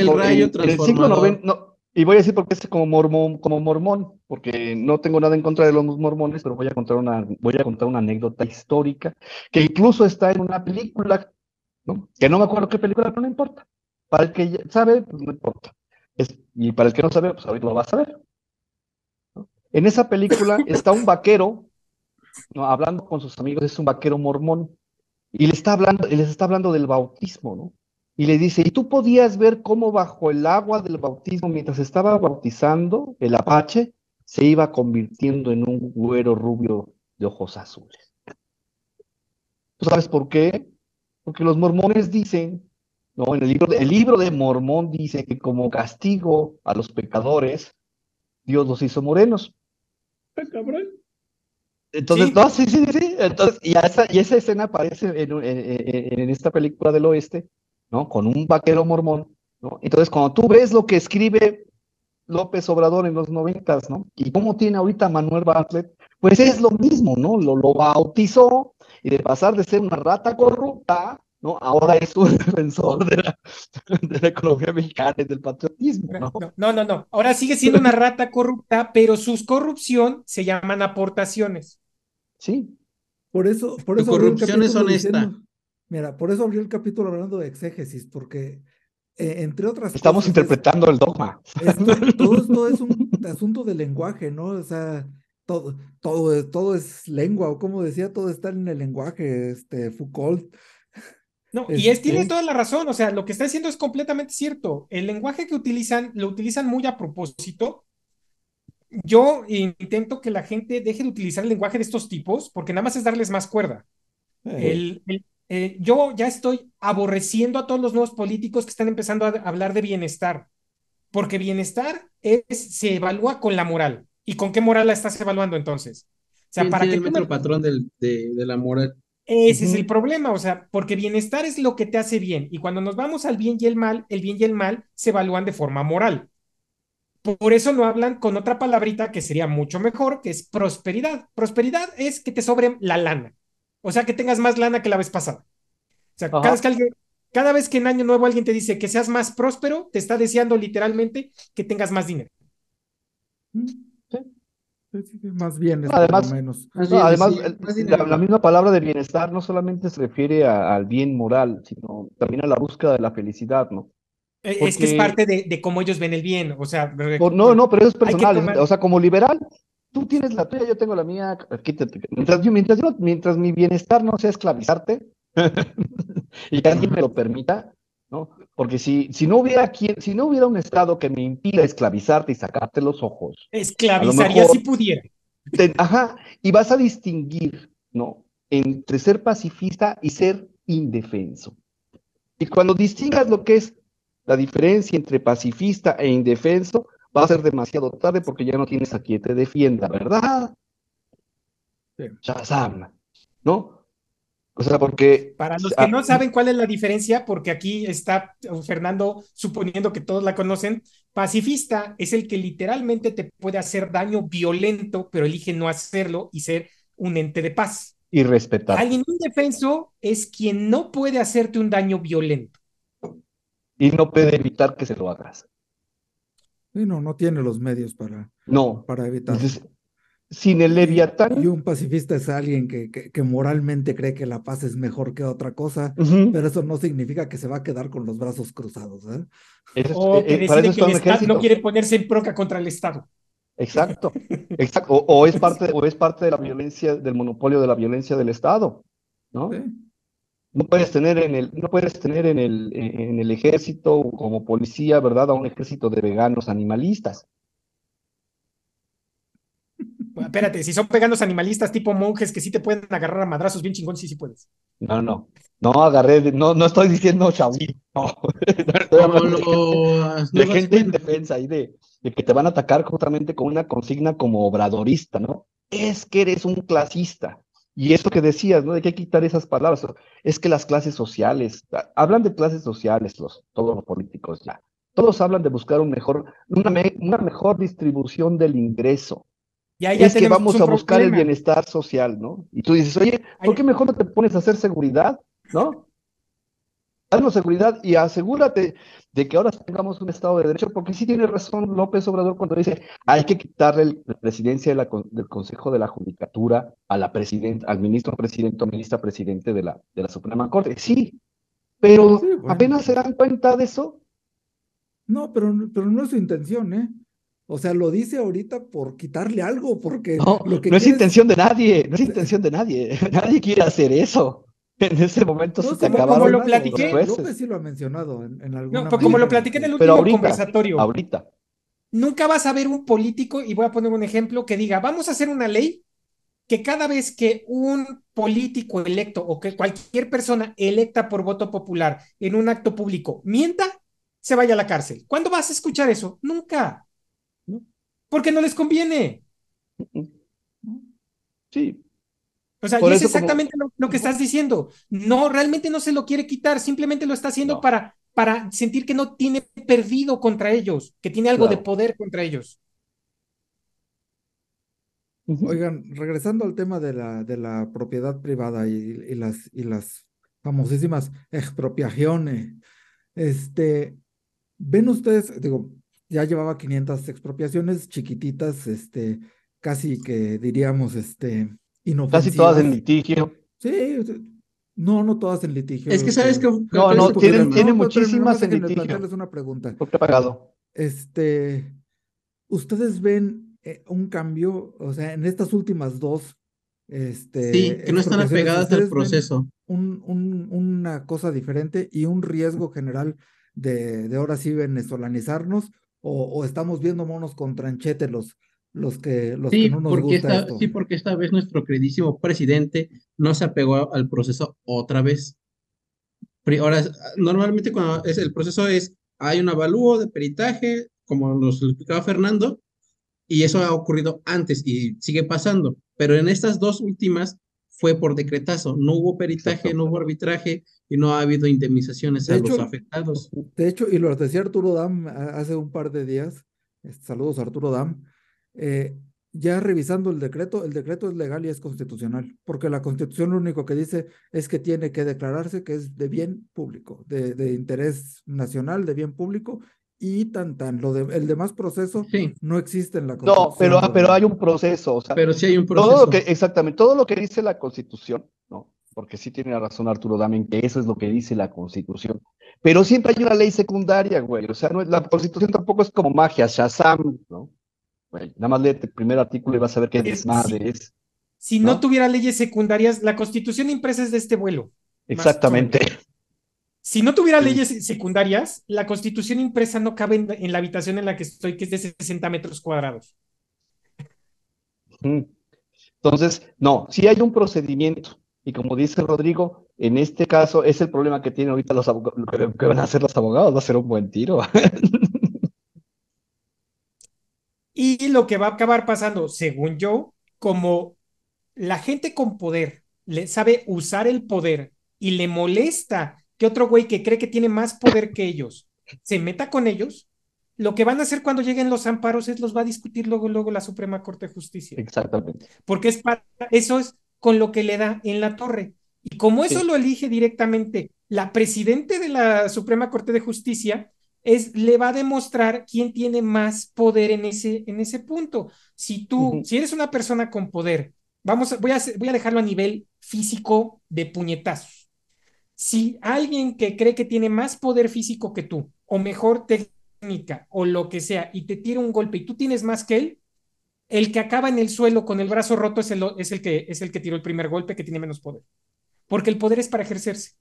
[SPEAKER 4] el rayo
[SPEAKER 3] el siglo no, y voy a decir por qué es como mormón, como mormón, porque no tengo nada en contra de los mormones, pero voy a contar una, voy a contar una anécdota histórica que incluso está en una película, ¿no? Que no me acuerdo qué película, pero no importa. Para el que sabe, pues no importa. Es- y para el que no sabe, pues ahorita lo va a saber. ¿no? En esa película *laughs* está un vaquero, ¿no? Hablando con sus amigos, es un vaquero mormón, y le está hablando, y les está hablando del bautismo, ¿no? Y le dice, ¿y tú podías ver cómo bajo el agua del bautismo, mientras estaba bautizando, el apache se iba convirtiendo en un güero rubio de ojos azules? ¿Tú sabes por qué? Porque los mormones dicen, no, en el libro, de, el libro de Mormón dice que como castigo a los pecadores, Dios los hizo morenos.
[SPEAKER 4] Ah, cabrón.
[SPEAKER 3] Entonces,
[SPEAKER 2] Sí.
[SPEAKER 3] no, sí, sí, sí. Entonces, y, esa, y esa escena aparece en- en esta película del oeste, ¿no? Con un vaquero mormón, ¿no? Entonces, cuando tú ves lo que escribe López Obrador en los noventas, ¿no? Y cómo tiene ahorita Manuel Bartlett, pues es lo mismo, ¿no? Lo, lo bautizó y de pasar de ser una rata corrupta, ¿no? Ahora es un *laughs* defensor de la, de la economía mexicana y del patriotismo, ¿no?
[SPEAKER 2] No, no, no, no. Ahora sigue siendo una rata corrupta, pero sus corrupción se llaman aportaciones.
[SPEAKER 3] Sí.
[SPEAKER 1] Por eso, por eso
[SPEAKER 4] corrupción es honesta.
[SPEAKER 1] diciendo- mira, por eso abrió el capítulo hablando de exégesis, porque eh, entre otras
[SPEAKER 3] Estamos
[SPEAKER 1] cosas es-
[SPEAKER 3] interpretando el dogma.
[SPEAKER 1] esto, *laughs* todo esto es un asunto de lenguaje, ¿no? O sea, todo, todo, es- todo es lengua, o como decía, todo está en el lenguaje, este, Foucault.
[SPEAKER 2] No, y es, tiene toda la razón. O sea, lo que está diciendo es completamente cierto. El lenguaje que utilizan, lo utilizan muy a propósito. Yo intento que la gente deje de utilizar el lenguaje de estos tipos, porque nada más es darles más cuerda.
[SPEAKER 1] Eh,
[SPEAKER 2] El- el- eh, yo ya estoy aborreciendo a todos los nuevos políticos que están empezando a hablar de bienestar, porque bienestar es, se evalúa con la moral. ¿Y con qué moral la estás evaluando entonces? O sea,
[SPEAKER 4] ¿Quién
[SPEAKER 2] para que
[SPEAKER 4] el
[SPEAKER 2] me-
[SPEAKER 4] patrón del, de, de la moral?
[SPEAKER 2] ese es el problema, o sea, porque bienestar es lo que te hace bien. Y cuando nos vamos al bien y el mal, el bien y el mal se evalúan de forma moral. Por eso no hablan con otra palabrita que sería mucho mejor, que es prosperidad. Prosperidad es que te sobre la lana. O sea, que tengas más lana que la vez pasada. O sea, cada vez que alguien, cada vez que en año nuevo alguien te dice que seas más próspero, te está deseando literalmente que tengas más dinero.
[SPEAKER 1] mm, sí, más bien,
[SPEAKER 3] Además-
[SPEAKER 1] por lo menos.
[SPEAKER 4] Más
[SPEAKER 3] No,
[SPEAKER 4] bien,
[SPEAKER 3] además,
[SPEAKER 4] sí,
[SPEAKER 3] el-
[SPEAKER 4] más
[SPEAKER 3] la, misma palabra de bienestar no solamente se refiere a- al bien moral, sino también a la búsqueda de la felicidad, ¿no?
[SPEAKER 2] Eh, Es que es parte de, de cómo ellos ven el bien. O sea,
[SPEAKER 3] Por- no, no, pero eso es personal.
[SPEAKER 2] tomar-
[SPEAKER 3] O sea, como liberal, tú tienes la tuya, yo tengo la mía. quítate. Mientras, yo, mientras, yo- mientras mi bienestar no sea esclavizarte *laughs* y que alguien me lo permita, ¿no? Porque si, si no hubiera quien, si no hubiera un estado que me impida esclavizarte y sacarte los ojos,
[SPEAKER 2] esclavizaría
[SPEAKER 3] mejor-
[SPEAKER 2] si pudiera.
[SPEAKER 3] te- ajá, y vas a distinguir, ¿no? Entre ser pacifista y ser indefenso. Y cuando distingas lo que es la diferencia entre pacifista e indefenso, va a ser demasiado tarde porque ya no tienes a quien te defienda, ¿verdad?
[SPEAKER 1] Sí.
[SPEAKER 3] Shazam, ¿no? O sea, porque
[SPEAKER 2] Para los que no saben cuál es la diferencia, porque aquí está Fernando suponiendo que todos la conocen, pacifista es el que literalmente te puede hacer daño violento, pero elige no hacerlo y ser un ente de paz.
[SPEAKER 3] y respetar.
[SPEAKER 2] Alguien indefenso es quien no puede hacerte un daño violento.
[SPEAKER 3] Y no puede evitar que se lo hagas.
[SPEAKER 1] Sí, no, no tiene los medios para,
[SPEAKER 3] No.
[SPEAKER 1] para evitarlo.
[SPEAKER 3] Entonces, sin el leviatán.
[SPEAKER 1] Y un pacifista es alguien que, que, que moralmente cree que la paz es mejor que otra cosa, pero eso no significa que se va a quedar con los brazos cruzados, ¿eh?
[SPEAKER 3] eso es-
[SPEAKER 2] O
[SPEAKER 3] eh,
[SPEAKER 2] que
[SPEAKER 3] eh, para
[SPEAKER 2] decide
[SPEAKER 3] eso
[SPEAKER 2] que el Estado no quiere ponerse en proca contra el Estado.
[SPEAKER 3] Exacto, *laughs* exacto. O, o es parte, o es parte de la violencia, del monopolio de la violencia del Estado, ¿no?
[SPEAKER 1] Sí.
[SPEAKER 3] No puedes tener en el, no puedes tener en el, en el ejército como policía, ¿verdad? A un ejército de veganos animalistas.
[SPEAKER 2] Bueno, espérate, si son veganos animalistas tipo monjes que sí te pueden agarrar a madrazos bien chingón, sí, sí puedes.
[SPEAKER 3] No, no. No agarré, no, no estoy diciendo Shaolin, no. *laughs* De- gente indefensa y de, de que te van a atacar justamente con una consigna como obradorista, ¿no? Es que eres un clasista. Y esto que decías, ¿no? De que hay que quitar esas palabras. Es que las clases sociales, a- hablan de clases sociales, los, todos los políticos ya. Todos hablan de buscar un mejor, una, me- una mejor distribución del ingreso.
[SPEAKER 2] Ya, ya
[SPEAKER 3] es que vamos a buscar el bienestar social, ¿no? Y tú dices, oye, ¿por qué mejor no te pones a hacer seguridad, ¿no? Haznos seguridad y asegúrate de que ahora tengamos un Estado de Derecho, porque sí tiene razón López Obrador cuando dice hay que quitarle el- la presidencia de la con- del Consejo de la Judicatura a la presidenta, al ministro presidente o ministra presidente de la, de la Suprema Corte. Sí, pero
[SPEAKER 1] Sí, bueno.
[SPEAKER 3] apenas se dan cuenta de eso.
[SPEAKER 1] No, pero, pero no es su intención, ¿eh? O sea, lo dice ahorita por quitarle algo, porque
[SPEAKER 3] No,
[SPEAKER 1] lo que
[SPEAKER 3] no es intención de nadie, no es intención de nadie. *laughs* Nadie quiere hacer eso. En ese momento
[SPEAKER 1] No,
[SPEAKER 3] se te
[SPEAKER 1] como-
[SPEAKER 3] acabaron
[SPEAKER 2] como lo
[SPEAKER 3] los
[SPEAKER 2] platiqué.
[SPEAKER 1] López sí lo ha mencionado en, en alguna
[SPEAKER 2] No, pues como lo platiqué en el último
[SPEAKER 3] Pero ahorita,
[SPEAKER 2] conversatorio.
[SPEAKER 3] ahorita.
[SPEAKER 2] Nunca vas a ver un político, y voy a poner un ejemplo, que diga, vamos a hacer una ley que cada vez que un político electo o que cualquier persona electa por voto popular en un acto público mienta, se vaya a la cárcel. ¿Cuándo vas a escuchar eso? Nunca. Porque no les conviene.
[SPEAKER 3] Sí,
[SPEAKER 2] O sea, y es
[SPEAKER 3] como-
[SPEAKER 2] exactamente lo, lo que estás diciendo. No, realmente no se lo quiere quitar, simplemente lo está haciendo
[SPEAKER 3] No.
[SPEAKER 2] para, para sentir que no tiene perdido contra ellos, que tiene algo de poder contra ellos.
[SPEAKER 1] Oigan, regresando al tema de la, de la propiedad privada y, y las, y las famosísimas expropiaciones, este, ven ustedes, digo, ya llevaba 500 expropiaciones chiquititas, este, casi que diríamos, este,
[SPEAKER 3] Casi todas en litigio.
[SPEAKER 1] Sí, no, no todas en litigio.
[SPEAKER 4] Es que sabes que...
[SPEAKER 1] este,
[SPEAKER 3] No,
[SPEAKER 4] ¿cuál es
[SPEAKER 3] no, tienen-
[SPEAKER 1] pero
[SPEAKER 3] muchísimas en litigio.
[SPEAKER 1] plantearles una pregunta.
[SPEAKER 3] Pagado.
[SPEAKER 1] Este, ¿ustedes ven eh, un cambio, o sea, en estas últimas dos, este,
[SPEAKER 4] Sí, que no están apegadas al
[SPEAKER 1] ¿ustedes ven
[SPEAKER 4] proceso.
[SPEAKER 1] un, un- una cosa diferente y un riesgo general de, de ahora sí venezolanizarnos o, o estamos viendo monos con tranchete los, los que, los que
[SPEAKER 4] Sí,
[SPEAKER 1] no nos
[SPEAKER 4] porque
[SPEAKER 1] gusta
[SPEAKER 4] esta,
[SPEAKER 1] esto?
[SPEAKER 4] sí, porque esta vez nuestro queridísimo presidente no se apegó al proceso otra vez. Ahora, normalmente cuando es, el proceso es, hay un avalúo de peritaje, como nos lo explicaba Fernando, y eso ha ocurrido antes y sigue pasando, pero en estas dos últimas fue por decretazo, no hubo peritaje,
[SPEAKER 3] Exacto.
[SPEAKER 4] no hubo arbitraje y no ha habido indemnizaciones
[SPEAKER 1] De
[SPEAKER 4] a los
[SPEAKER 1] hecho,
[SPEAKER 4] afectados.
[SPEAKER 1] De hecho, y lo decía Arturo Dam hace un par de días, este, saludos a Arturo Dam, eh, ya revisando el decreto, el decreto es legal y es constitucional, porque la constitución lo único que dice es que tiene que declararse que es de bien público, de, de interés nacional, de bien público, y tan tan, lo de, el demás proceso
[SPEAKER 4] Sí,
[SPEAKER 1] no existe en la
[SPEAKER 3] No,
[SPEAKER 1] constitución.
[SPEAKER 3] pero, ah, pero hay un proceso. O sea,
[SPEAKER 4] pero sí hay un
[SPEAKER 3] todo
[SPEAKER 4] proceso.
[SPEAKER 3] lo que, exactamente, todo lo que dice la Constitución, ¿no? Porque sí tiene razón Arturo Damen, que eso es lo que dice la Constitución. Pero siempre hay una ley secundaria, güey. O sea, no es- la Constitución tampoco es como magia, Shazam, ¿no? Güey, nada más léete el primer artículo y vas a ver qué
[SPEAKER 2] Es-
[SPEAKER 3] desmadre es.
[SPEAKER 2] Si no
[SPEAKER 3] ¿No?
[SPEAKER 2] tuviera leyes secundarias, la constitución impresa es de este vuelo.
[SPEAKER 3] Exactamente.
[SPEAKER 2] Si no tuviera
[SPEAKER 3] Sí.
[SPEAKER 2] leyes secundarias, la constitución impresa no cabe en, en la habitación en la que estoy, que es de 60 metros cuadrados.
[SPEAKER 3] Entonces, no, sí hay un procedimiento. Y como dice Rodrigo, en este caso es el problema que tienen ahorita los abogados, que van a hacer los abogados, va a ser un buen tiro. *laughs*
[SPEAKER 2] Y lo que va a acabar pasando, según yo, como la gente con poder le sabe usar el poder y le molesta que otro güey que cree que tiene más poder que ellos se meta con ellos, lo que van a hacer cuando lleguen los amparos es los va a discutir luego, luego la Suprema Corte de Justicia.
[SPEAKER 3] Exactamente.
[SPEAKER 2] porque es para, eso es con lo que le da en la torre. Y como eso
[SPEAKER 3] Sí.
[SPEAKER 2] lo elige directamente la presidente de la Suprema Corte de Justicia, es, le va a demostrar quién tiene más poder en ese, en ese punto. Si tú, si eres una persona con poder, vamos, voy a, voy a dejarlo a nivel físico de puñetazos. Si alguien que cree que tiene más poder físico que tú, o mejor técnica, o lo que sea, y te tira un golpe y tú tienes más que él, el que acaba en el suelo con el brazo roto es el, es el, que, es el que tiró el primer golpe, que tiene menos poder. Porque el poder es para ejercerse.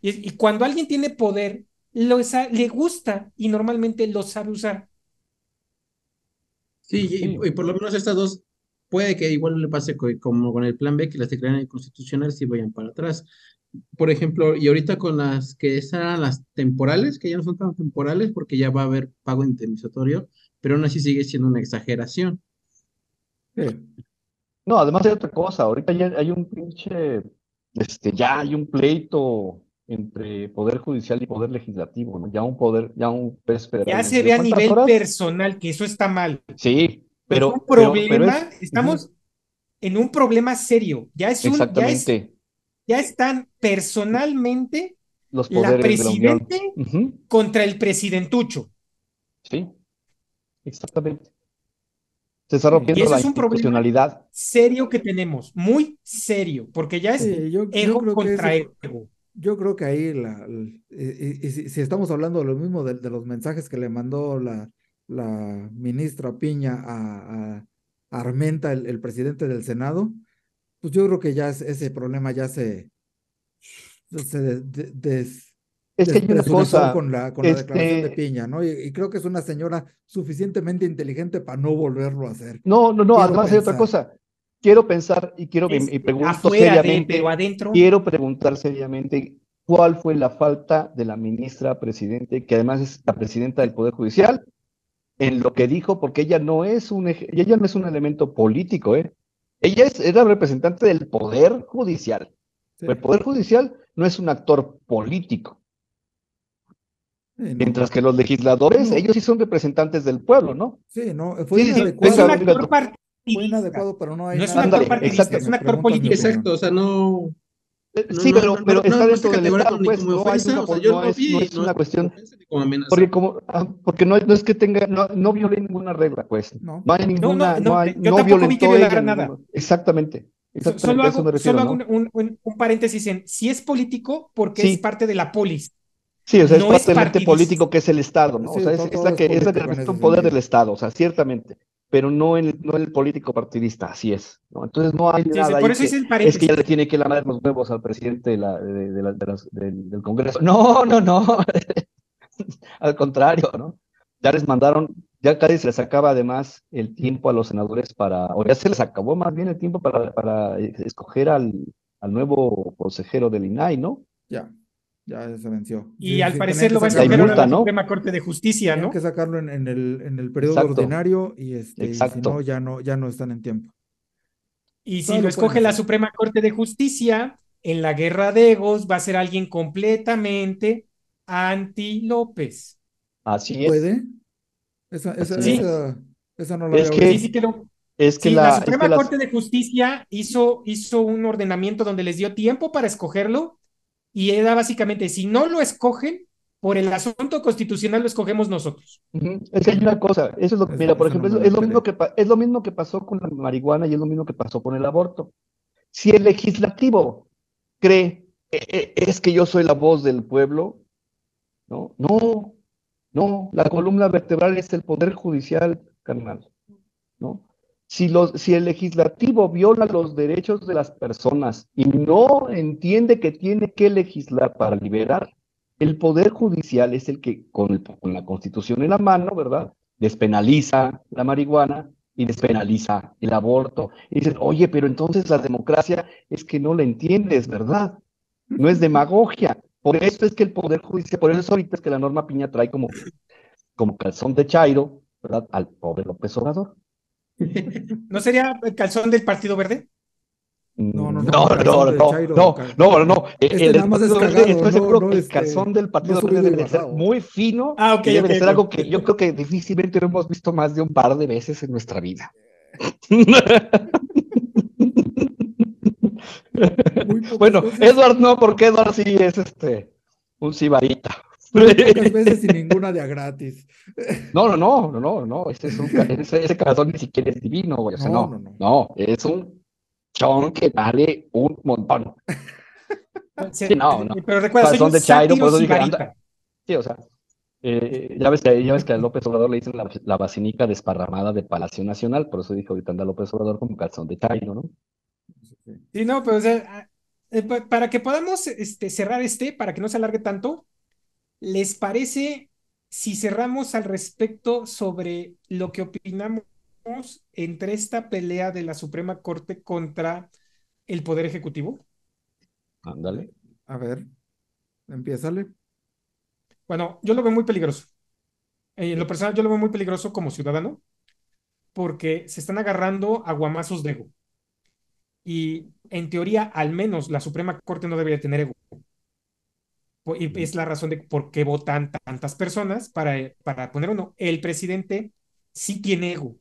[SPEAKER 2] Y, y cuando alguien tiene poder, lo le gusta y normalmente lo sabe usar.
[SPEAKER 4] Sí, y, por lo menos estas dos puede que igual le pase co- como con el plan B, que las declaran inconstitucionales y vayan para atrás. Por ejemplo, y ahorita con las que eran las temporales, que ya no son tan temporales porque ya va a haber pago indemnizatorio, pero aún así sigue siendo una exageración.
[SPEAKER 1] Sí.
[SPEAKER 3] No, además hay otra cosa, ahorita ya hay un pinche, este, ya hay un pleito entre Poder Judicial y Poder Legislativo, ¿no? Ya un poder, ya un federal.
[SPEAKER 2] Ya se ve a
[SPEAKER 3] "¿Cuántas
[SPEAKER 2] nivel
[SPEAKER 3] horas?".
[SPEAKER 2] personal que eso está mal.
[SPEAKER 3] Sí,
[SPEAKER 2] Pero un
[SPEAKER 3] pero, pero
[SPEAKER 2] problema,
[SPEAKER 3] es-
[SPEAKER 2] estamos en un problema serio. Ya es un, ya es,
[SPEAKER 3] exactamente,
[SPEAKER 2] ya están personalmente
[SPEAKER 3] los
[SPEAKER 2] la
[SPEAKER 3] poderes de la
[SPEAKER 2] presidente
[SPEAKER 3] Ujú,
[SPEAKER 2] contra el presidentucho.
[SPEAKER 3] Sí, exactamente. Se está
[SPEAKER 2] Y
[SPEAKER 3] rompiendo
[SPEAKER 2] ese
[SPEAKER 3] la
[SPEAKER 2] es un problema
[SPEAKER 3] institucionalidad.
[SPEAKER 2] serio que tenemos, muy serio, porque ya es
[SPEAKER 1] Sí, yo, yo
[SPEAKER 2] ego contra ego.
[SPEAKER 1] Yo creo que ahí, la, el- y, y- y si, si estamos hablando de lo mismo de, de los mensajes que le mandó la, la ministra Piña a, a Armenta, el, el presidente del Senado, pues yo creo que ya es- ese problema ya se, se de- de- des-
[SPEAKER 3] Es que hay una cosa,
[SPEAKER 1] con la, con la declaración de
[SPEAKER 3] este,
[SPEAKER 1] Piña, ¿no? Y, y creo que es una señora suficientemente inteligente para no volverlo a hacer.
[SPEAKER 3] no, no, no,
[SPEAKER 1] Quiero
[SPEAKER 3] además hay otra cosa. Quiero pensar y quiero y-
[SPEAKER 2] Es
[SPEAKER 3] y pregunto
[SPEAKER 2] afuera de,
[SPEAKER 3] seriamente,
[SPEAKER 2] pero adentro.
[SPEAKER 3] quiero preguntar seriamente cuál fue la falta de la ministra presidente, que además es la presidenta del Poder Judicial, en lo que dijo, porque ella no es un, ella no es un elemento político, ¿eh? Ella es, era representante del Poder Judicial.
[SPEAKER 1] Sí,
[SPEAKER 3] El Poder Judicial no es un actor político,
[SPEAKER 1] sí, no,
[SPEAKER 3] mientras que los legisladores,
[SPEAKER 1] No.
[SPEAKER 3] ellos sí son representantes del pueblo, ¿no?
[SPEAKER 1] sí, no, fue
[SPEAKER 3] Sí,
[SPEAKER 2] es un actor
[SPEAKER 1] Fue inadecuado, pero no hay
[SPEAKER 2] No es un
[SPEAKER 3] actor
[SPEAKER 2] partidista, es un actor político.
[SPEAKER 4] Exacto, o sea, no.
[SPEAKER 3] Eh,
[SPEAKER 4] no-
[SPEAKER 3] sí,
[SPEAKER 4] no-
[SPEAKER 3] pero,
[SPEAKER 4] no-
[SPEAKER 3] pero
[SPEAKER 4] no-
[SPEAKER 3] está
[SPEAKER 4] no
[SPEAKER 3] dentro del Estado, pues, no
[SPEAKER 4] o
[SPEAKER 3] es, una cuestión, porque como, ah, porque no, no es que tenga, no, no violé ninguna regla, pues,
[SPEAKER 1] No.
[SPEAKER 3] no hay ninguna, no,
[SPEAKER 2] no,
[SPEAKER 3] hay,
[SPEAKER 2] yo
[SPEAKER 3] no
[SPEAKER 2] tampoco vi que
[SPEAKER 3] ella
[SPEAKER 2] violara nada.
[SPEAKER 3] ninguna- Exactamente,
[SPEAKER 2] So-
[SPEAKER 3] exactamente,
[SPEAKER 2] Solo hago,
[SPEAKER 3] refiero,
[SPEAKER 2] solo hago
[SPEAKER 3] ¿no?
[SPEAKER 2] un, un- un paréntesis en si es político porque
[SPEAKER 3] Sí.
[SPEAKER 2] es parte de la polis.
[SPEAKER 3] Sí, o sea, es
[SPEAKER 2] no
[SPEAKER 3] parte del ente político que es el Estado, ¿no? O
[SPEAKER 1] Sí,
[SPEAKER 3] sea, es, es la que, es la que representa
[SPEAKER 1] ese
[SPEAKER 3] un poder
[SPEAKER 1] sentido.
[SPEAKER 3] del Estado, o sea, ciertamente, pero no el, no el político partidista, así es, ¿no? Entonces no hay
[SPEAKER 2] Sí,
[SPEAKER 3] nada
[SPEAKER 2] por
[SPEAKER 3] ahí
[SPEAKER 2] eso
[SPEAKER 3] que-
[SPEAKER 2] hice el
[SPEAKER 3] es que ya le tiene que lamer los huevos al presidente de la, de, de la- de las- del, del Congreso. *laughs* No, no, no. *laughs* Al contrario, ¿no? Ya les mandaron, ya casi se les acaba además el tiempo a los senadores para, o ya se les acabó más bien el tiempo para, para eh, escoger al, al nuevo consejero del INAI, ¿no?
[SPEAKER 1] Ya, ya se venció.
[SPEAKER 2] Y
[SPEAKER 1] Sí,
[SPEAKER 2] al
[SPEAKER 1] sí,
[SPEAKER 2] parecer lo va a
[SPEAKER 3] sacar- multa,
[SPEAKER 2] la
[SPEAKER 3] ¿no?
[SPEAKER 2] Suprema Corte de Justicia,
[SPEAKER 1] Tenían
[SPEAKER 2] ¿no?
[SPEAKER 1] que sacarlo en, en el, en el periodo
[SPEAKER 3] Exacto.
[SPEAKER 1] ordinario y, este, y si
[SPEAKER 3] Exacto.
[SPEAKER 1] no, ya no, ya no están en tiempo.
[SPEAKER 2] Y si
[SPEAKER 1] Todo
[SPEAKER 2] lo
[SPEAKER 1] lo
[SPEAKER 2] escoge la. Suprema Corte de Justicia, en la guerra de egos va a ser alguien completamente anti López.
[SPEAKER 3] Así es.
[SPEAKER 1] ¿Puede? Esa, esa,
[SPEAKER 3] Así
[SPEAKER 2] es.
[SPEAKER 1] esa, esa no la
[SPEAKER 3] Es que-
[SPEAKER 2] Sí, sí quedó.
[SPEAKER 3] Es que
[SPEAKER 2] Sí,
[SPEAKER 3] la,
[SPEAKER 2] la
[SPEAKER 3] es
[SPEAKER 2] Suprema
[SPEAKER 3] las-
[SPEAKER 2] Corte de Justicia hizo, hizo un ordenamiento donde les dio tiempo para escogerlo y era básicamente, si no lo escogen, por el asunto constitucional lo escogemos nosotros.
[SPEAKER 3] Es que hay una cosa, eso es lo que, mira, por ejemplo, es,
[SPEAKER 1] lo
[SPEAKER 3] mismo que, es lo mismo que pasó con la marihuana y es lo mismo que pasó con el aborto. Si el legislativo cree, "Eh, eh, es que yo soy la voz del pueblo, ¿no? No, no, la columna vertebral es el poder judicial, carnal, ¿no? Si, los, si el legislativo viola los derechos de las personas y no entiende que tiene que legislar para liberar, el poder judicial es el que, con, la constitución en la mano, ¿verdad? Despenaliza la marihuana y despenaliza el aborto. Y dicen, oye, pero entonces la democracia es que no la entiendes, ¿verdad? No es demagogia. Por eso es que el poder judicial, por eso ahorita es que la norma Piña trae como, como calzón de Chairo, ¿verdad? Al pobre López Obrador.
[SPEAKER 2] ¿No sería el calzón del Partido Verde?
[SPEAKER 1] No, no, no,
[SPEAKER 3] No, no, no,
[SPEAKER 1] Chairo,
[SPEAKER 3] no, no, no.
[SPEAKER 1] Este
[SPEAKER 3] El- Estoy
[SPEAKER 1] no-
[SPEAKER 3] seguro
[SPEAKER 1] no,
[SPEAKER 3] que el
[SPEAKER 1] este,
[SPEAKER 3] calzón del Partido
[SPEAKER 1] no
[SPEAKER 3] Verde debe ser muy fino
[SPEAKER 2] Ah, ok,
[SPEAKER 3] y debe
[SPEAKER 2] ok,
[SPEAKER 3] ser algo que yo creo que difícilmente lo hemos visto más de un par de veces en nuestra vida. *laughs* Bueno. Edward no, porque Edward sí es este un sibarita. *laughs*
[SPEAKER 1] Pocas *laughs* veces y ninguna de a gratis. *laughs*
[SPEAKER 3] No, no, no, no, no, no, ese, es un, ca- ese, ese calzón ni siquiera es divino, güey, o sea,
[SPEAKER 1] No,
[SPEAKER 3] no,
[SPEAKER 1] no, no.
[SPEAKER 3] no, es un chon que vale un montón. Sí, no, no.
[SPEAKER 2] Pero recuerda, soy un
[SPEAKER 3] de Chairo, por eso dije, anda. Sí, o sea, eh, ya ves que ya ves que a López Obrador le dicen la, la basinica desparramada de Palacio Nacional, por eso dijo ahorita anda López Obrador como calzón de Chairo, ¿no?
[SPEAKER 2] Sí, no, pero o sea, eh, pa- para que podamos este, cerrar este, para que no se alargue tanto, ¿les parece si cerramos al respecto sobre lo que opinamos entre esta pelea de la Suprema Corte contra el Poder Ejecutivo?
[SPEAKER 3] Ándale.
[SPEAKER 1] A ver, empiézale.
[SPEAKER 2] Bueno, yo lo veo muy peligroso. En lo personal, yo lo veo muy peligroso como ciudadano, porque se están agarrando a guamazos de ego. Y en teoría, al menos la Suprema Corte no debería tener ego. Y es la razón de por qué votan tantas personas para, para poner uno. El presidente sí tiene ego,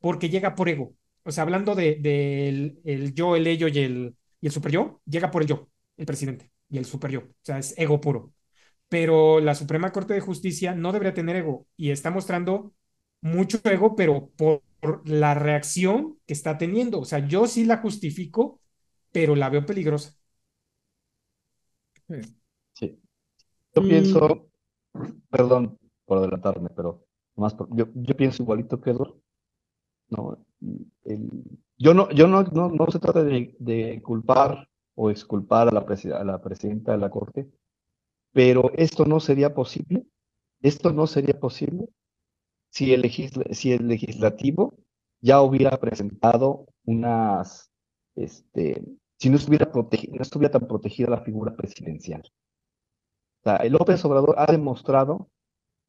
[SPEAKER 2] porque llega por ego. O sea, hablando de, del el yo, el ello y el, y el super yo, llega por el yo, el presidente, y el super yo. O sea, es ego puro pero la Suprema Corte de Justicia no debería tener ego y está mostrando mucho ego, pero por, por la reacción que está teniendo. O sea, yo sí la justifico, pero la veo peligrosa.
[SPEAKER 3] Sí. Yo pienso, perdón por adelantarme, pero nomás por- yo, yo pienso igualito que Edward. No, el- yo no, yo no, no, no se trata de, de culpar o exculpar a la, a la presidenta de la Corte, pero esto no sería posible, esto no sería posible si el, si el legislativo ya hubiera presentado unas, este, si no estuviera, no estuviera tan protegida la figura presidencial. O sea, el López Obrador ha demostrado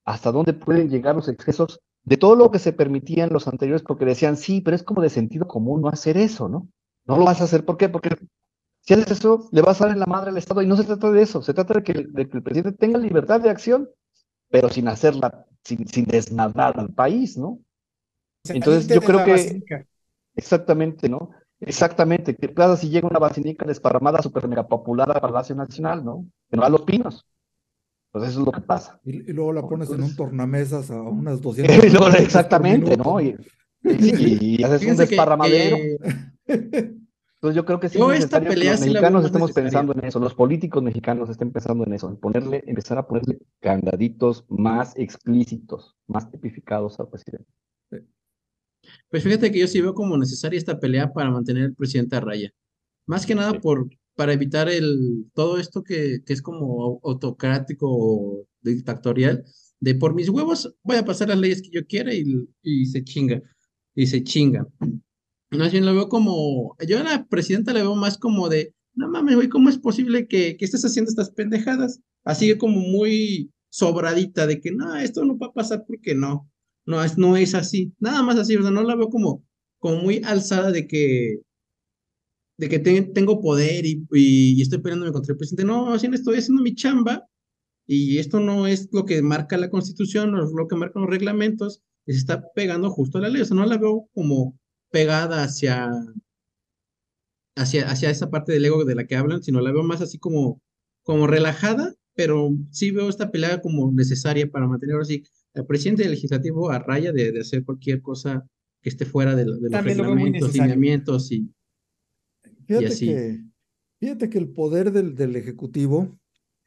[SPEAKER 3] hasta dónde pueden llegar los excesos de todo lo que se permitía en los anteriores, porque decían, sí, pero es como de sentido común no hacer eso, ¿no? No lo vas a hacer, ¿por qué? Porque si haces eso, le vas a dar en la madre al Estado, y no se trata de eso, se trata de que, de que el presidente tenga libertad de acción, pero sin hacerla, sin, sin desnadar al país, ¿no? Entonces yo creo que... Exactamente, ¿no? Exactamente. ¿Qué pasa si llega una basinica desparramada super mega popular a Palacio Nacional, ¿no? Que no a los pinos. Pues eso es lo que pasa.
[SPEAKER 1] Y, luego la pones en un tornamesas a unas *laughs* 200.
[SPEAKER 3] exactamente, ¿no? Y, y, *laughs* haces un desparramadero. Entonces yo creo que sí esta pelea los mexicanos estemos pensando en eso, los políticos mexicanos estén pensando en eso, en ponerle, empezar a ponerle candaditos más explícitos, más tipificados al presidente.
[SPEAKER 4] Pues fíjate que yo sí veo como necesaria esta pelea para mantener al presidente a raya. Más que nada por, para evitar el, todo esto que, que es como autocrático o dictatorial, de por mis huevos voy a pasar las leyes que yo quiera y, y se chinga, y se chinga. Más bien lo veo como, yo a la presidenta la veo más como de, no mames, güey, ¿cómo es posible que, que estés haciendo estas pendejadas? Así como muy sobradita de que no, esto no va a pasar porque no. No es, no es así, nada más así, sea, no la veo como, como muy alzada de que, de que tengo poder y, y, estoy peleándome contra el presidente. No, así estoy haciendo mi chamba y esto no es lo que marca la constitución, no es lo que marcan los reglamentos, se está pegando justo a la ley, o sea, no la veo como pegada hacia, hacia, hacia esa parte del ego de la que hablan, sino la veo más así como, como relajada, pero sí veo esta pelea como necesaria para mantener así el presidente del legislativo a raya de, de hacer cualquier cosa que esté fuera de, los reglamentos, lineamientos y,
[SPEAKER 1] fíjate así. Que, fíjate que el poder del, del ejecutivo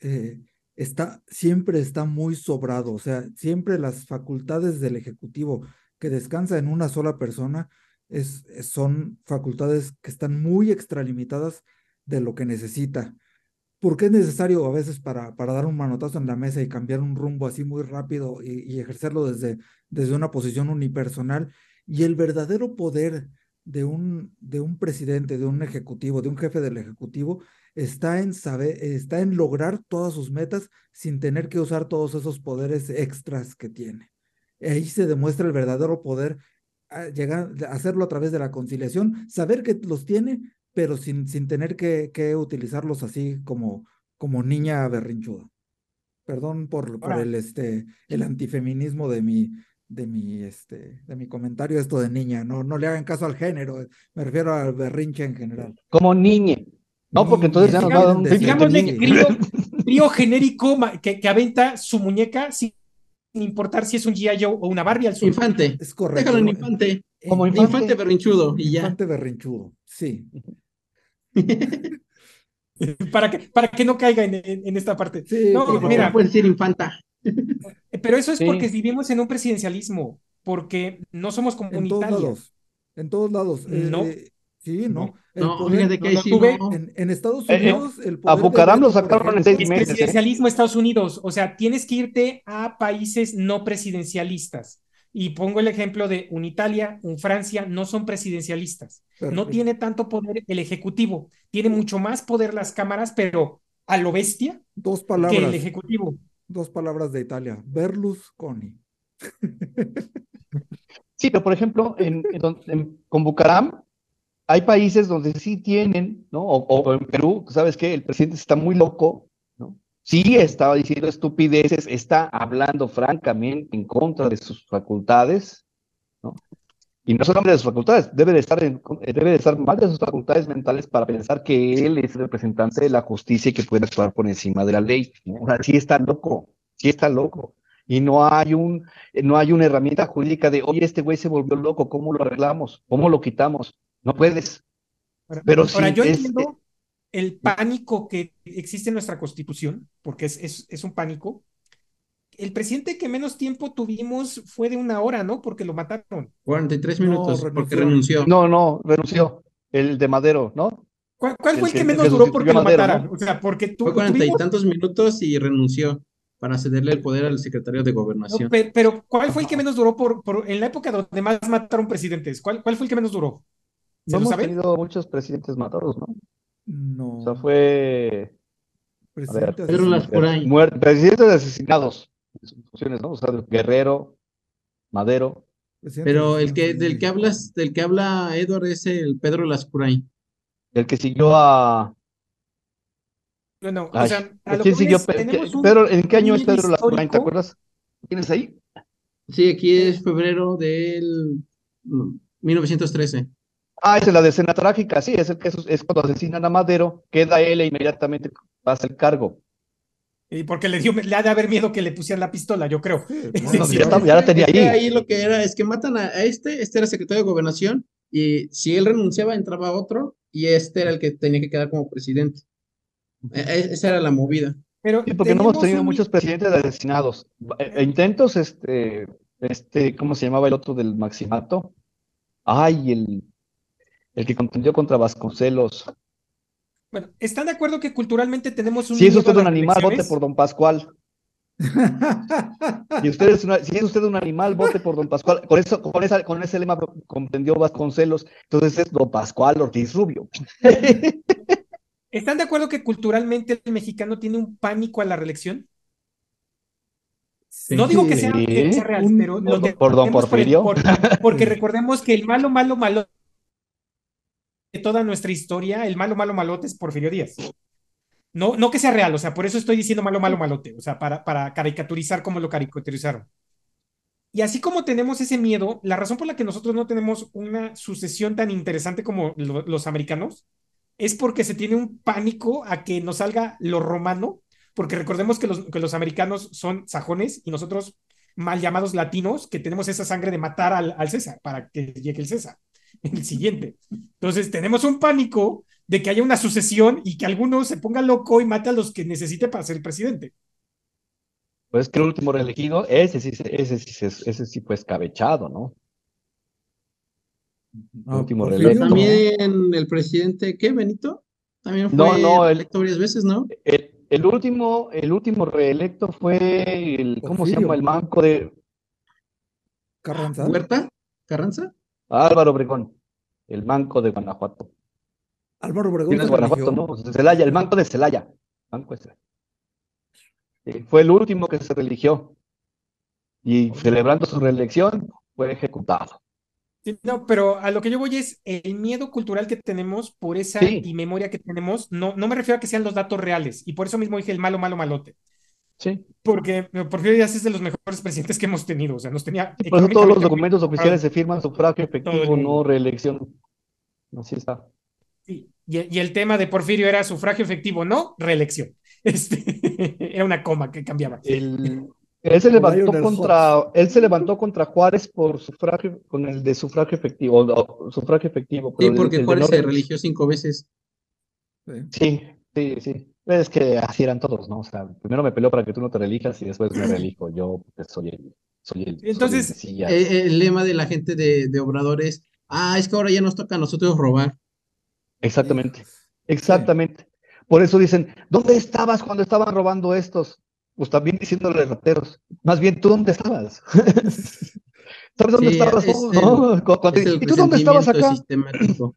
[SPEAKER 1] eh, está, siempre está muy sobrado, o sea, siempre las facultades del ejecutivo que descansa en una sola persona es, son facultades que están muy extralimitadas de lo que necesita porque es necesario a veces para, para dar un manotazo en la mesa y cambiar un rumbo así muy rápido y, ejercerlo desde, desde una posición unipersonal. Y el verdadero poder de un, de un presidente, de un ejecutivo, de un jefe del ejecutivo, está en saber, está en lograr todas sus metas sin tener que usar todos esos poderes extras que tiene. Ahí se demuestra el verdadero poder, llegar, hacerlo a través de la conciliación, saber que los tiene, pero sin, sin tener que, que utilizarlos así como, como niña berrinchuda. Perdón por, por el, este, el antifeminismo de mi, de mi, este, de mi comentario, esto de niña. No, no le hagan caso al género, me refiero al berrinche en general.
[SPEAKER 3] Como niña. No, porque entonces ya nos va a dar un
[SPEAKER 2] Digámosle crío, *laughs* genérico que, que aventa su muñeca sin importar si es un G.I. Joe o una Barbie al sur.
[SPEAKER 4] Infante.
[SPEAKER 1] Es correcto.
[SPEAKER 4] Déjalo en infante. Como infante, infante berrinchudo y ya.
[SPEAKER 1] Infante berrinchudo, sí. *laughs*
[SPEAKER 2] para, que, para que no caiga en, en, esta parte.
[SPEAKER 4] no, mira. Puede ser infanta.
[SPEAKER 2] Pero eso es porque vivimos en un presidencialismo, porque no somos como
[SPEAKER 1] en todos lados. En todos lados.
[SPEAKER 2] No.
[SPEAKER 1] Eh, sí, no.
[SPEAKER 4] no, fíjate que sí,
[SPEAKER 1] en, en, Estados eh, eh, Unidos, el
[SPEAKER 3] poder a Bucaram lo sacaron en seis meses.
[SPEAKER 2] Presidencialismo Estados Unidos. O sea, tienes que irte a países no presidencialistas. Y pongo el ejemplo de un Italia, un Francia, no son presidencialistas. No tiene tanto poder el Ejecutivo. Tiene mucho más poder las cámaras, pero a lo bestia
[SPEAKER 1] Dos palabras,
[SPEAKER 2] que el Ejecutivo.
[SPEAKER 1] Dos palabras de Italia. Berlusconi. *laughs*
[SPEAKER 3] Sí, pero por ejemplo, en, con Bucaram hay países donde sí tienen, ¿no? O, o en Perú, ¿sabes qué? El presidente está muy loco sí estaba diciendo estupideces, está hablando francamente en contra de sus facultades, ¿no? Y no solamente de sus facultades, debe de estar, debe de estar mal de sus facultades mentales para pensar que él es el representante de la justicia y que puede actuar por encima de la ley. O sea, sí está loco, sí está loco. Y no hay, un, no hay una herramienta jurídica de, oye, este güey se volvió loco, ¿cómo lo arreglamos? ¿Cómo lo quitamos? No puedes. Pero
[SPEAKER 2] Ahora, yo entiendo, el pánico que existe en nuestra constitución, porque es, es, un pánico. El presidente que menos tiempo tuvimos fue de una hora, ¿no? Porque lo mataron.
[SPEAKER 4] 43 minutos, porque renunció.
[SPEAKER 3] No, no, renunció. El de Madero, ¿no?
[SPEAKER 2] ¿Cuál, cuál fue el
[SPEAKER 3] El
[SPEAKER 2] que
[SPEAKER 3] que-
[SPEAKER 2] menos duró porque
[SPEAKER 3] a
[SPEAKER 2] lo
[SPEAKER 3] Madero,
[SPEAKER 2] mataran?
[SPEAKER 3] ¿no?
[SPEAKER 2] O sea, porque tú,
[SPEAKER 4] Fue cuarenta y tantos minutos y renunció para cederle el poder al secretario de
[SPEAKER 2] no,
[SPEAKER 4] gobernación.
[SPEAKER 2] pe- pero ¿cuál fue el que menos duró por, por- en la época donde más mataron presidentes? ¿Cuál, cuál fue el que menos duró? ¿Se
[SPEAKER 3] No
[SPEAKER 2] lo
[SPEAKER 3] hemos
[SPEAKER 2] sabe?
[SPEAKER 3] tenido muchos presidentes matados, ¿no?
[SPEAKER 1] No.
[SPEAKER 3] O sea, fue
[SPEAKER 1] presidente
[SPEAKER 4] Pedro
[SPEAKER 1] asesino.
[SPEAKER 4] Lascurain.
[SPEAKER 3] muer- presidentes asesinados ¿no? O sea, Guerrero, Madero.
[SPEAKER 1] Presidente
[SPEAKER 4] Pero el que, del que hablas, del que habla Edward es el Pedro Lascurain.
[SPEAKER 3] El que siguió a.
[SPEAKER 2] Bueno, o
[SPEAKER 3] Ay,
[SPEAKER 2] sea, a lo
[SPEAKER 3] ¿Quién
[SPEAKER 2] que
[SPEAKER 3] siguió?
[SPEAKER 2] es,
[SPEAKER 3] Pe-
[SPEAKER 2] tenemos
[SPEAKER 3] ¿qué-
[SPEAKER 2] un
[SPEAKER 3] Pedro, ¿En qué año es Pedro Lascurain? ¿Te acuerdas? ¿Tienes ahí?
[SPEAKER 4] Sí, aquí es febrero del mm, 1913.
[SPEAKER 3] Ah, es la de escena trágica, sí, es el que es, es cuando asesinan a Madero, queda él e inmediatamente pasa el cargo.
[SPEAKER 2] Y porque le dio, le ha de haber miedo que le pusieran la pistola, yo creo.
[SPEAKER 1] Sí, *laughs*
[SPEAKER 3] ya,
[SPEAKER 2] sí.
[SPEAKER 3] está- ya la tenía ahí.
[SPEAKER 4] ahí lo que era es que matan a, este, este era secretario de gobernación, y si él renunciaba, entraba otro, y este era el que tenía que quedar como presidente. E- e- esa era la movida.
[SPEAKER 2] Pero
[SPEAKER 3] Sí, porque no hemos tenido
[SPEAKER 2] un-
[SPEAKER 3] muchos presidentes asesinados. E intentos, este, este, ¿cómo se llamaba el otro del Maximato? Ay, el, el que contendió contra Vasconcelos.
[SPEAKER 2] Bueno, ¿están de acuerdo que culturalmente tenemos un
[SPEAKER 3] Si es usted un animal, vote por don Pascual. Si usted es, una- si es usted un animal, vote por don Pascual. Con eso, con esa, con ese lema comprendió Vasconcelos. Entonces es don Pascual Ortiz Rubio.
[SPEAKER 2] ¿Están de acuerdo que culturalmente el mexicano tiene un pánico a la reelección? No digo que sea, que sea real,
[SPEAKER 1] Un-
[SPEAKER 2] pero lo
[SPEAKER 3] por- por don
[SPEAKER 2] tenemos el-
[SPEAKER 3] Porfirio.
[SPEAKER 2] por- porque recordemos que el malo, malo, malo toda nuestra historia, el malo, malo, malote es Porfirio Díaz. No, no que sea real, o sea, por eso estoy diciendo malo, malo, malote, o sea, para, para caricaturizar como lo caricaturizaron. Y así como tenemos ese miedo, la razón por la que nosotros no tenemos una sucesión tan interesante como lo- los americanos es porque se tiene un pánico a que nos salga lo romano, porque recordemos que los, que los americanos son sajones y nosotros mal llamados latinos, que tenemos esa sangre de matar al, al César para que llegue el César, *laughs* el siguiente. Entonces tenemos un pánico de que haya una sucesión y que alguno se ponga loco y mate a los que necesite para ser presidente.
[SPEAKER 3] Pues que el último reelegido, ese sí, se- ese sí, se- ese sí fue escabechado, ¿no?
[SPEAKER 1] Ah,
[SPEAKER 3] último
[SPEAKER 1] Porfirio,
[SPEAKER 3] reelecto.
[SPEAKER 1] no.
[SPEAKER 4] También el presidente, ¿qué, Benito? También fue
[SPEAKER 3] No, no, el-
[SPEAKER 4] electo varias veces, ¿no?
[SPEAKER 3] El, el último, el último reelecto fue el, ¿cómo se llama? El manco de
[SPEAKER 1] Carranza.
[SPEAKER 4] ¿Huerta? ¿Carranza?
[SPEAKER 3] Álvaro Obregón, el manco de Guanajuato.
[SPEAKER 1] Álvaro Obregón
[SPEAKER 3] Tienes Guanajuato. ¿no? Celaya, el manco de Celaya. Manco de Celaya. Sí, fue el último que se religió. Y celebrando su reelección, fue ejecutado.
[SPEAKER 2] Sí, No, pero a lo que yo voy es el miedo cultural que tenemos por esa
[SPEAKER 3] Sí.
[SPEAKER 2] inmemoria que tenemos. No, no me refiero a que sean los datos reales, y por eso mismo dije el malo, malo, malote.
[SPEAKER 3] Sí.
[SPEAKER 2] Porque Porfirio Díaz es de los mejores presidentes que hemos tenido. O sea, nos tenía.
[SPEAKER 3] Por eso todos los documentos oficiales se firman sufragio efectivo, no reelección. Así está.
[SPEAKER 2] Sí, Y, y el tema de Porfirio era sufragio efectivo, no reelección. *laughs* Este, era una coma que cambiaba.
[SPEAKER 3] El- él se levantó contra, él se levantó contra Juárez por sufragio, con el de sufragio efectivo, sufragio efectivo.
[SPEAKER 4] Sí,
[SPEAKER 3] el-
[SPEAKER 4] porque
[SPEAKER 3] el
[SPEAKER 4] Juárez
[SPEAKER 3] no
[SPEAKER 4] se
[SPEAKER 3] re-
[SPEAKER 4] religió cinco veces.
[SPEAKER 1] Sí.
[SPEAKER 3] Sí, sí, sí. Es que así eran todos, ¿no? O sea, primero me peleó para que tú no te relijas y después me relijo. Yo pues, soy el, soy el, soy el
[SPEAKER 2] Entonces,
[SPEAKER 3] Mesías.
[SPEAKER 4] Eh, el lema de la gente de, de Obrador es, ah, es que ahora ya nos toca a nosotros robar.
[SPEAKER 3] Exactamente, exactamente. Por eso dicen, ¿dónde estabas cuando estaban robando estos? Pues también diciéndole rateros. Más bien, ¿tú dónde estabas? *laughs* ¿Sabes dónde
[SPEAKER 4] Sí,
[SPEAKER 3] estabas
[SPEAKER 4] es
[SPEAKER 3] tú?
[SPEAKER 4] el-
[SPEAKER 3] ¿no? Cuando-
[SPEAKER 4] Es
[SPEAKER 3] ¿Y tú dónde estabas acá?
[SPEAKER 4] sistemático.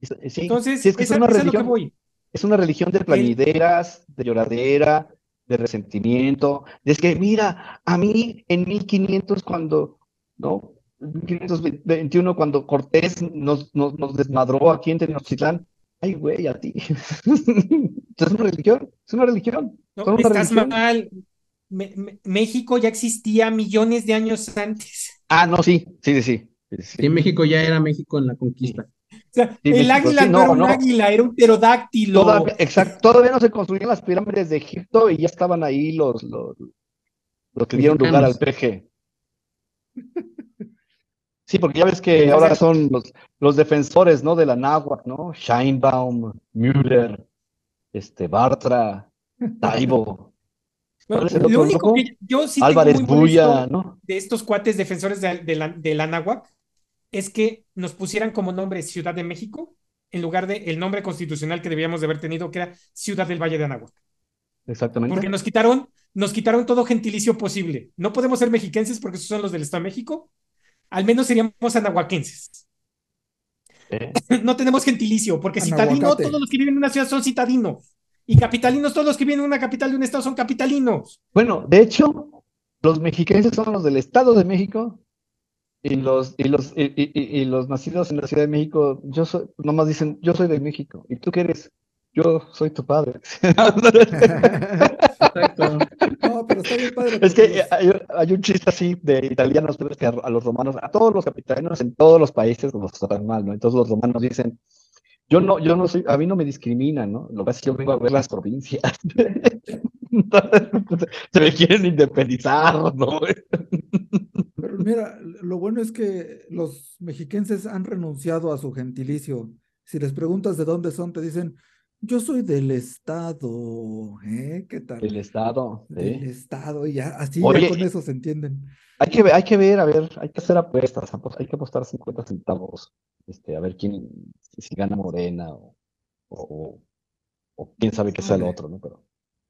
[SPEAKER 3] Sí,
[SPEAKER 2] Entonces,
[SPEAKER 3] sí, es que es una
[SPEAKER 2] esa lo que voy.
[SPEAKER 3] Es una religión de plañideras, de lloradera, de resentimiento. Es que, mira, a mí en 1500 cuando, ¿no? 1521 cuando Cortés nos, nos, nos desmadró aquí en Tenochtitlán. Ay, güey, a ti. *laughs* es una religión, es una religión.
[SPEAKER 2] No,
[SPEAKER 3] una
[SPEAKER 2] estás
[SPEAKER 3] religión.
[SPEAKER 2] mal. Me- me- México ya existía millones de años antes.
[SPEAKER 3] Ah, no, sí, sí, sí, sí. sí, sí.
[SPEAKER 4] Sí, México ya era México en la conquista.
[SPEAKER 2] O sea,
[SPEAKER 3] Sí,
[SPEAKER 2] el
[SPEAKER 3] México,
[SPEAKER 2] águila
[SPEAKER 3] sí,
[SPEAKER 2] no,
[SPEAKER 3] no,
[SPEAKER 2] era un
[SPEAKER 3] no.
[SPEAKER 2] águila, era un pterodáctilo.
[SPEAKER 3] Todavía, exacto, todavía no se construían las pirámides de Egipto y ya estaban ahí los, los, los que dieron lugar al. PG. Sí, porque ya ves que ahora son los, los defensores, ¿no? De la náhuatl, ¿no? Scheinbaum, Müller, este, Bartra, Taibo,
[SPEAKER 2] No, *laughs*
[SPEAKER 3] ¿Cuál es el
[SPEAKER 2] lo único que yo sí
[SPEAKER 3] Álvarez
[SPEAKER 2] tengo muy molesto
[SPEAKER 3] Buya, ¿no?
[SPEAKER 2] de estos cuates defensores de, de la, de la náhuatl es que nos pusieran como nombre Ciudad de México en lugar de el nombre constitucional que debíamos de haber tenido, que era Ciudad del Valle de Anáhuac.
[SPEAKER 3] Exactamente.
[SPEAKER 2] Porque nos quitaron, nos quitaron todo gentilicio posible. No podemos ser mexiquenses porque esos son los del Estado de México. Al menos seríamos anahuaquenses.
[SPEAKER 3] Eh, *laughs*
[SPEAKER 2] No tenemos gentilicio, porque citadino, todos los que viven en una ciudad son citadinos. Y capitalinos, todos los que viven en una capital de un estado son capitalinos.
[SPEAKER 3] Bueno, de hecho, los mexicanos son los del Estado de México y los, y los, y, y- y- los nacidos en la Ciudad de México, yo soy, nomás dicen, yo soy de México. ¿Y tú qué eres? Yo soy tu padre. *laughs*
[SPEAKER 4] Exacto.
[SPEAKER 1] No, pero está bien padre.
[SPEAKER 3] Es que
[SPEAKER 1] los-
[SPEAKER 3] hay, hay un chiste así de italianos, que a, a los romanos, a todos los capitalinos en todos los países los tratan mal, ¿no? Entonces los romanos dicen, yo no, yo no soy, a mí no me discriminan, ¿no? Lo que pasa es que yo vengo a ver las provincias. *laughs* *laughs* Se me quieren independizar, ¿no?
[SPEAKER 1] Pero mira, lo bueno es que los mexiquenses han renunciado a su gentilicio. Si les preguntas de dónde son, te dicen, yo soy del estado, ¿eh? ¿Qué tal?
[SPEAKER 3] El Estado,
[SPEAKER 1] Del
[SPEAKER 3] ¿sí?
[SPEAKER 1] estado, y ya, así ya con eso se entienden.
[SPEAKER 3] Hay que ver, hay que ver, a ver, hay que hacer apuestas, hay que apostar 50 centavos, este, a ver quién, si, gana Morena o, o, o quién sabe qué sea el otro, ¿no? Pero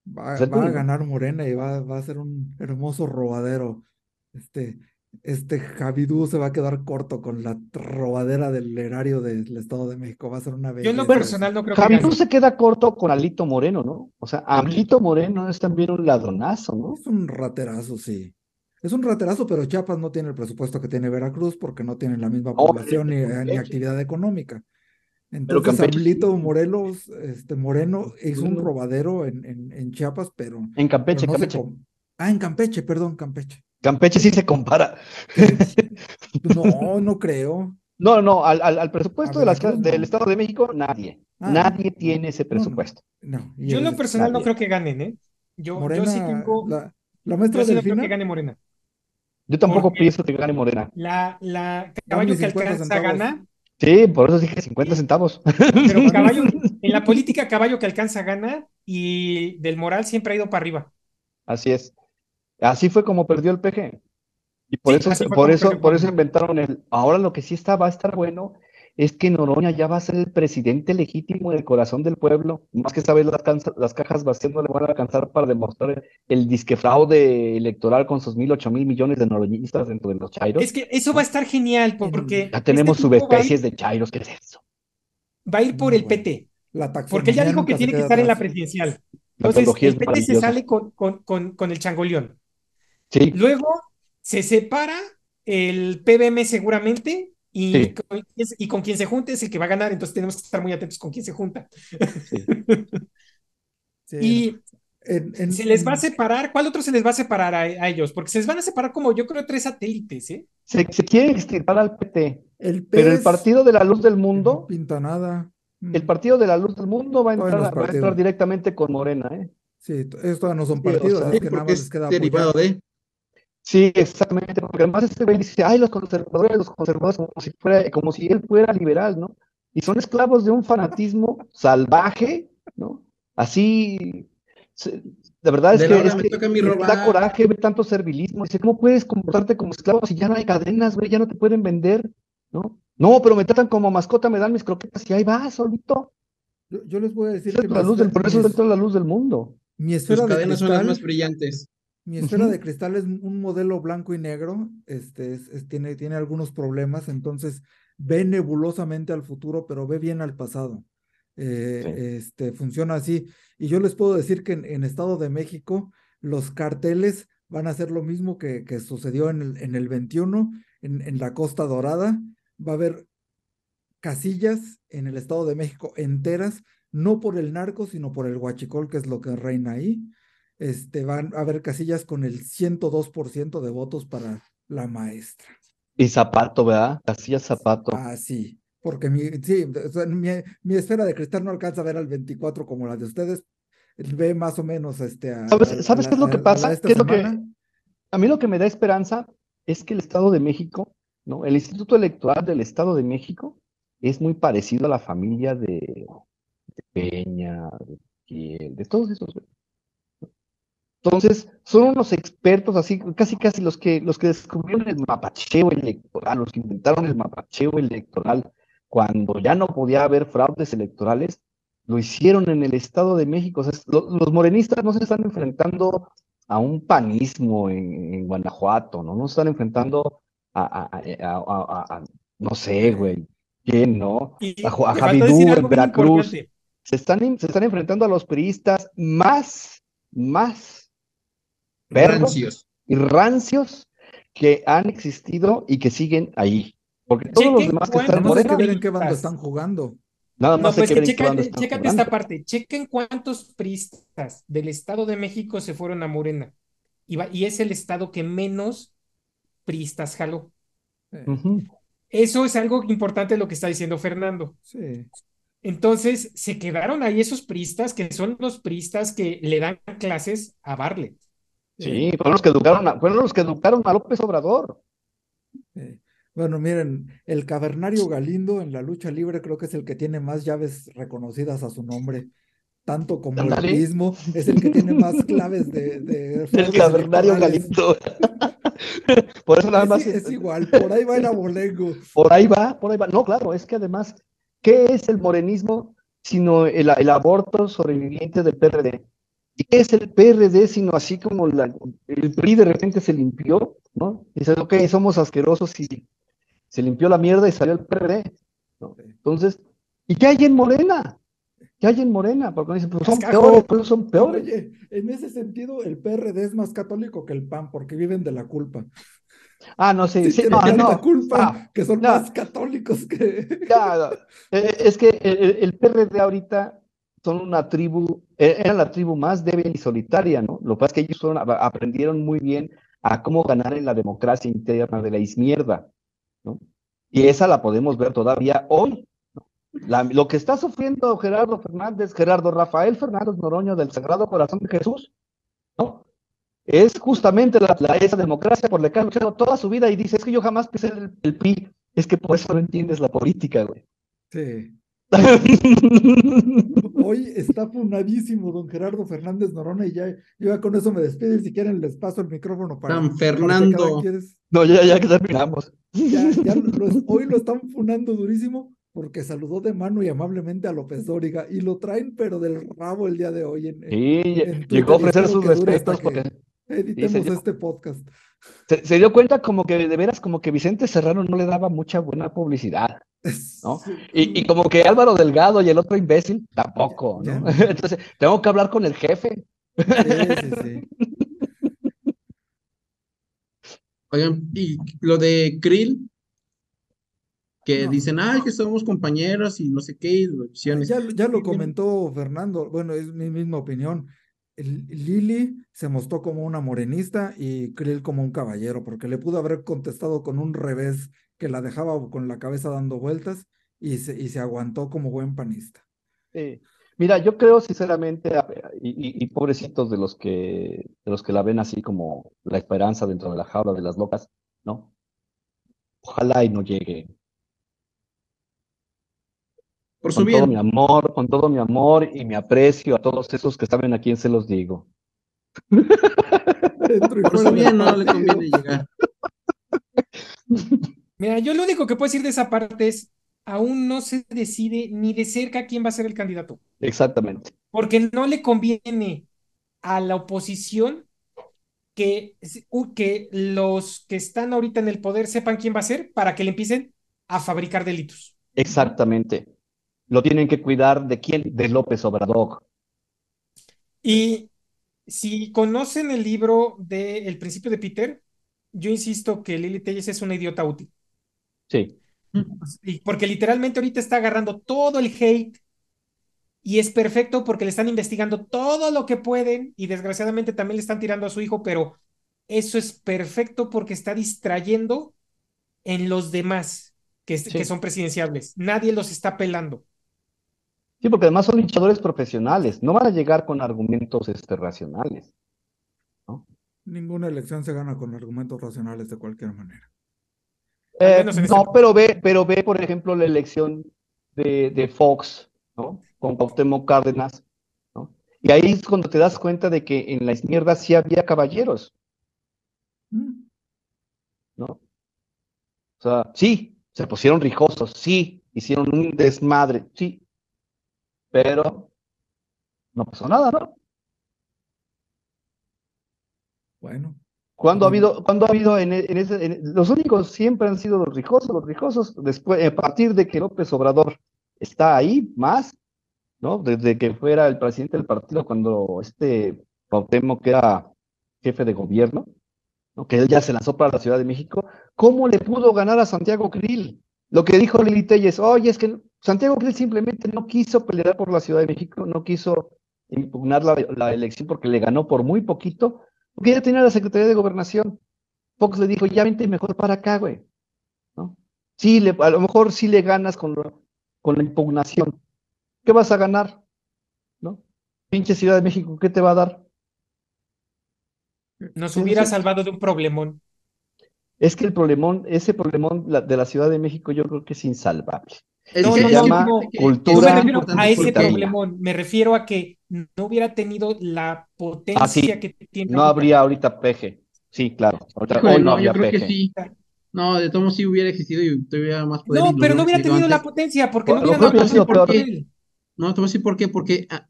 [SPEAKER 1] Va, a ganar Morena y va, va a ser un hermoso robadero. Este, este Javidú se va a quedar corto con la robadera del erario del Estado de México. Va a ser una
[SPEAKER 2] Yo en lo
[SPEAKER 1] belleza
[SPEAKER 2] personal no creo que
[SPEAKER 3] Javidú se queda corto con Alito Moreno, ¿no? O sea, Alito Moreno es también un ladronazo, ¿no?
[SPEAKER 1] Es un raterazo, sí. Es un raterazo, pero Chiapas no tiene el presupuesto que tiene Veracruz porque no tienen la misma población ni,
[SPEAKER 3] Campeche.
[SPEAKER 1] actividad económica. Entonces. Alito Morelos, este, Moreno hizo un robadero en, en, en Chiapas, pero,
[SPEAKER 3] En
[SPEAKER 1] pero
[SPEAKER 3] Campeche,
[SPEAKER 1] no se
[SPEAKER 3] Campeche.
[SPEAKER 1] com- Ah, en Campeche, perdón, Campeche.
[SPEAKER 3] Campeche sí se compara. *laughs*
[SPEAKER 1] No, no creo.
[SPEAKER 3] No, no, al, al, al presupuesto de del
[SPEAKER 1] no.
[SPEAKER 3] Estado de México, nadie.
[SPEAKER 1] Ah,
[SPEAKER 3] Nadie tiene ese
[SPEAKER 1] no.
[SPEAKER 3] presupuesto.
[SPEAKER 1] No.
[SPEAKER 2] Yo en lo personal no creo que ganen, ¿eh? Yo, yo sí tengo,
[SPEAKER 1] la, la maestra
[SPEAKER 2] yo sí no creo que gane Morena.
[SPEAKER 3] Yo tampoco
[SPEAKER 2] Porque-
[SPEAKER 3] pienso que gane Morena.
[SPEAKER 2] La, la caballo que
[SPEAKER 1] 50
[SPEAKER 2] alcanza
[SPEAKER 1] centavos.
[SPEAKER 2] gana,
[SPEAKER 3] Sí, por eso dije 50 centavos.
[SPEAKER 2] pero *laughs* caballo, en la política caballo que alcanza gana y del moral siempre ha ido para arriba.
[SPEAKER 3] Así es. Así fue como perdió el PG. Y por
[SPEAKER 2] Sí,
[SPEAKER 3] eso, por eso, por eso inventaron el. Ahora lo que sí está, va a estar bueno es que Noroña ya va a ser el presidente legítimo del corazón del pueblo. Más que esta vez las, cansa- las cajas vacías no le van a alcanzar para demostrar el disque fraude electoral con sus mil, ocho mil millones de noroñistas dentro de los chairos.
[SPEAKER 2] Es que eso va a estar genial porque
[SPEAKER 3] Ya tenemos
[SPEAKER 2] este ir-
[SPEAKER 3] subespecies de chairos, ¿qué es eso?
[SPEAKER 2] va a ir por
[SPEAKER 1] Muy
[SPEAKER 2] el
[SPEAKER 1] bueno.
[SPEAKER 2] PT,
[SPEAKER 1] la
[SPEAKER 2] porque ya dijo que tiene que estar en la presidencial. Entonces, el PT se sale con, con, con, con el changolión.
[SPEAKER 3] Sí,
[SPEAKER 2] Luego se separa el PBM seguramente y,
[SPEAKER 3] Sí.
[SPEAKER 2] con, y con quien se junte es el que va a ganar, entonces tenemos que estar muy atentos con quién se junta.
[SPEAKER 3] sí. *laughs*
[SPEAKER 1] Sí,
[SPEAKER 2] Y
[SPEAKER 1] en- en-
[SPEAKER 2] se les va a separar, ¿cuál otro se les va a separar a, a ellos? Porque se les van a separar como yo creo tres satélites, ¿eh?
[SPEAKER 3] Se, se quiere extirpar al PT,
[SPEAKER 1] el
[SPEAKER 3] pero el Partido de la Luz del
[SPEAKER 1] no
[SPEAKER 3] Mundo,
[SPEAKER 1] pinta nada. Mm,
[SPEAKER 3] el Partido de la Luz del Mundo va a entrar,
[SPEAKER 1] los
[SPEAKER 3] va a entrar
[SPEAKER 1] partidos.
[SPEAKER 3] directamente con Morena, ¿eh?
[SPEAKER 1] Sí, todavía no son
[SPEAKER 3] Sí, o
[SPEAKER 1] partidos,
[SPEAKER 3] sea,
[SPEAKER 4] Sí,
[SPEAKER 1] que nada más les
[SPEAKER 4] es
[SPEAKER 1] queda
[SPEAKER 4] derivado
[SPEAKER 1] apoyar.
[SPEAKER 4] de.
[SPEAKER 3] Sí, exactamente, porque además este güey dice, ay, los conservadores, los conservadores, como si fuera, como si él fuera liberal, ¿no? Y son esclavos de un fanatismo salvaje, ¿no? Así, se- la verdad es
[SPEAKER 4] De
[SPEAKER 3] que, es
[SPEAKER 4] me
[SPEAKER 3] que
[SPEAKER 4] toca
[SPEAKER 3] da coraje ver tanto servilismo. Dice, ¿cómo puedes comportarte como esclavo si ya no hay cadenas, güey? Ya no te pueden vender, ¿no? No, pero me tratan como mascota, me dan mis croquetas y ahí va, solito.
[SPEAKER 1] Yo, yo les voy a decir que
[SPEAKER 3] es la luz del, por eso de la luz del mundo.
[SPEAKER 1] mi
[SPEAKER 4] Sus
[SPEAKER 1] esfera de
[SPEAKER 4] cadenas son las más brillantes.
[SPEAKER 1] Mi esfera de cristal es un modelo blanco y negro, este, es- es- tiene, tiene algunos problemas, entonces ve nebulosamente al futuro, pero ve bien al pasado. Eh,
[SPEAKER 3] Sí.
[SPEAKER 1] este, funciona así. Y yo les puedo decir que en, en Estado de México los carteles van a hacer lo mismo que, que sucedió en el, en el 21, en, en la Costa Dorada. Va a haber casillas en el Estado de México enteras, no por el narco, sino por el huachicol, que es lo que reina ahí. Este, van a haber casillas con el 102% de votos para la maestra.
[SPEAKER 3] Y zapato, ¿verdad? Casillas zapato.
[SPEAKER 1] Ah, sí, porque mi, sí, o sea, mi, mi esfera de cristal no alcanza a ver al 24 como la de ustedes, ve más o menos este, a,
[SPEAKER 3] ¿Sabes,
[SPEAKER 1] a-
[SPEAKER 3] ¿sabes qué es lo que pasa? ¿Qué es lo que, a mí lo que me da esperanza es que el Estado de México, ¿no? El Instituto Electoral del Estado de México es muy parecido a la familia de, de Peña, de de todos esos. Entonces, son unos expertos así, casi casi los que, los que descubrieron el mapacheo electoral, los que inventaron el mapacheo electoral cuando ya no podía haber fraudes electorales, lo hicieron en el Estado de México. O sea, lo- los morenistas no se están enfrentando a un panismo en, en Guanajuato, ¿no? No se están enfrentando a, a- a- a- a- a- no sé, güey, ¿quién, no?
[SPEAKER 2] Y
[SPEAKER 3] A, Javidú en Veracruz. Se están, se están enfrentando a los priistas más, más
[SPEAKER 4] Rancios.
[SPEAKER 3] y rancios que han existido y que siguen ahí. Porque todos los demás que están
[SPEAKER 1] No
[SPEAKER 3] Morena,
[SPEAKER 1] ver en qué bando
[SPEAKER 2] priistas.
[SPEAKER 1] están jugando.
[SPEAKER 3] nada
[SPEAKER 2] No,
[SPEAKER 3] más
[SPEAKER 2] pues
[SPEAKER 3] hay que bando
[SPEAKER 2] chécate, esta parte. Chequen cuántos priistas del Estado de México se fueron a Morena. Y, va- y es el estado que menos priistas jaló. Eso es algo importante lo que está diciendo Fernando.
[SPEAKER 1] sí.
[SPEAKER 2] Entonces, se quedaron ahí esos priistas que son los priistas que le dan clases a Barlet.
[SPEAKER 3] Sí, fueron los que educaron a, fueron los que educaron a López Obrador.
[SPEAKER 1] Bueno, miren, el cavernario Galindo en la lucha libre creo que es el que tiene más llaves reconocidas a su nombre, tanto como el mismo, es el que tiene más claves de, de *laughs*
[SPEAKER 3] El cavernario. Galindo. *laughs* Por eso nada más
[SPEAKER 1] es igual, por ahí va el abolengo.
[SPEAKER 3] Por ahí va, por ahí va. No, claro, es que además, ¿qué es el morenismo sino el, el aborto sobreviviente del PRD? ¿Y qué es el PRD sino así como la- el PRI de repente se limpió, ¿no? Dice, ok, somos asquerosos y se limpió la mierda y salió el PRD. ¿no? Entonces, ¿y qué hay en Morena? ¿Qué hay en Morena? Porque dicen, pues son peores, son peores.
[SPEAKER 1] Oye, en ese sentido, el PRD es más católico que el PAN porque viven de la culpa.
[SPEAKER 3] Ah, no, sí, sí, no, no.
[SPEAKER 1] culpa
[SPEAKER 3] Ah,
[SPEAKER 1] que son
[SPEAKER 3] no.
[SPEAKER 1] más católicos que...
[SPEAKER 3] Ya, eh, es que el, el- PRD ahorita son una tribu, era la tribu más débil y solitaria, ¿no? Lo que pasa es que ellos aprendieron muy bien a cómo ganar en la democracia interna de la izmierda, ¿no? Y esa la podemos ver todavía hoy. lo que está sufriendo Gerardo Fernández, Gerardo Rafael Fernández Noroño del Sagrado Corazón de Jesús, ¿no? Es justamente la, la- esa democracia por la que ha luchado toda su vida y dice, es que yo jamás pisé el, el es que por eso no entiendes la política, güey.
[SPEAKER 1] Sí. *laughs* Hoy está funadísimo don Gerardo Fernández Norona y ya, yo ya con eso me despido si quieren les paso el micrófono para,
[SPEAKER 4] San
[SPEAKER 1] para
[SPEAKER 4] Fernando.
[SPEAKER 1] quien-
[SPEAKER 3] No, ya, ya que terminamos.
[SPEAKER 1] ya, ya lo- hoy lo están funando durísimo porque saludó de mano y amablemente a López Dóriga y lo traen pero del rabo el día de hoy en,
[SPEAKER 3] Sí,
[SPEAKER 1] en
[SPEAKER 3] llegó a ofrecer sus respetos porque
[SPEAKER 1] que editemos
[SPEAKER 3] dio-
[SPEAKER 1] este podcast.
[SPEAKER 3] se, se dio cuenta como que de veras como que Vicente Serrano no le daba mucha buena publicidad. *laughs* ¿No? Y, y como que Álvaro Delgado y el otro imbécil tampoco, ¿no?
[SPEAKER 1] ya. *laughs*
[SPEAKER 3] Entonces, tengo que hablar con el jefe.
[SPEAKER 1] Sí, sí, sí. *laughs*
[SPEAKER 4] Oigan, y lo de Krill, que
[SPEAKER 1] No.
[SPEAKER 4] dicen, ay, que somos compañeros y no sé qué, y opciones.
[SPEAKER 1] Ya, lo- ya lo comentó Fernando, bueno, es mi misma opinión. El- Lili se mostró como una morenista y Krill como un caballero, porque le pudo haber contestado con un revés que la dejaba con la cabeza dando vueltas y se, y se aguantó como buen panista.
[SPEAKER 3] Sí. Mira, yo creo sinceramente, y, y- y pobrecitos de los que de los que la ven así como la esperanza dentro de la jaula de las locas, ¿no? Ojalá y no llegue.
[SPEAKER 4] Por su
[SPEAKER 3] Con todo mi
[SPEAKER 4] bien.
[SPEAKER 3] amor, con todo mi amor y mi aprecio a todos esos que saben a quién se los digo. *laughs*
[SPEAKER 4] Por su bien no le conviene llegar. *laughs*
[SPEAKER 2] Mira, yo lo único que puedo decir de esa parte es, aún no se decide ni de cerca quién va a ser el candidato,
[SPEAKER 3] Exactamente.
[SPEAKER 2] porque no le conviene a la oposición que, que los que están ahorita en el poder sepan quién va a ser para que le empiecen a fabricar delitos.
[SPEAKER 3] Exactamente. Lo tienen que cuidar de quién? De López Obrador.
[SPEAKER 2] Y si conocen el libro de El principio de Peter, yo insisto que Lili Telles es una idiota útil.
[SPEAKER 3] Sí.
[SPEAKER 2] Y porque literalmente ahorita está agarrando todo el hate y es perfecto porque le están investigando todo lo que pueden y desgraciadamente también le están tirando a su hijo, pero eso es perfecto porque está distrayendo en los demás
[SPEAKER 3] Sí.
[SPEAKER 2] que son presidenciables. Nadie los está pelando.
[SPEAKER 3] Sí, porque además son luchadores profesionales. No van a llegar con argumentos este, racionales.
[SPEAKER 1] Ninguna elección se gana con argumentos racionales de cualquier manera.
[SPEAKER 3] Eh,
[SPEAKER 2] este
[SPEAKER 3] no, pero ve, pero ve, por ejemplo, la elección de, de Fox, ¿no? Con Cuauhtémoc Cárdenas, ¿no? Y ahí es cuando te das cuenta de que en la izquierda sí había caballeros,
[SPEAKER 1] Mm,
[SPEAKER 3] ¿no? O sea, sí, se pusieron rijosos, sí, hicieron un desmadre, sí, pero no pasó nada, ¿no?
[SPEAKER 1] Bueno.
[SPEAKER 3] ¿Cuándo ha habido, cuando ha habido en, ese, los únicos siempre han sido los rijosos, los rijosos, después, a partir de que López Obrador está ahí, más, ¿no? Desde que fuera el presidente del partido, cuando este Pautemo, que era jefe de gobierno, ¿no? que él ya se lanzó para la Ciudad de México, ¿cómo le pudo ganar a Santiago Krill? Lo que dijo Lili Telles, oye, es que Santiago Krill simplemente no quiso pelear por la Ciudad de México, no quiso impugnar la, la elección porque le ganó por muy poquito, porque ya tenía la Secretaría de Gobernación. Fox le dijo, ya vente mejor para acá, güey. ¿No? Sí, le, a lo mejor sí le ganas con, con la impugnación. ¿Qué vas a ganar? ¿No? Pinche Ciudad de México, ¿qué te va a dar?
[SPEAKER 2] Nos hubiera salvado de un problemón.
[SPEAKER 3] Es que el problemón, ese problemón de la Ciudad de México yo creo que es insalvable.
[SPEAKER 2] No, se llama cultura. a ese problemón, me refiero a que no hubiera tenido la potencia
[SPEAKER 3] ah,
[SPEAKER 2] que tiene.
[SPEAKER 3] No habría ahorita peje. Sí, claro.
[SPEAKER 4] no, yo creo que sí. No, de todos sí hubiera existido y tuviera más poder.
[SPEAKER 2] No, pero no hubiera tenido la potencia, porque no hubiera dado
[SPEAKER 4] por qué. No, te voy a decir por qué, porque ah,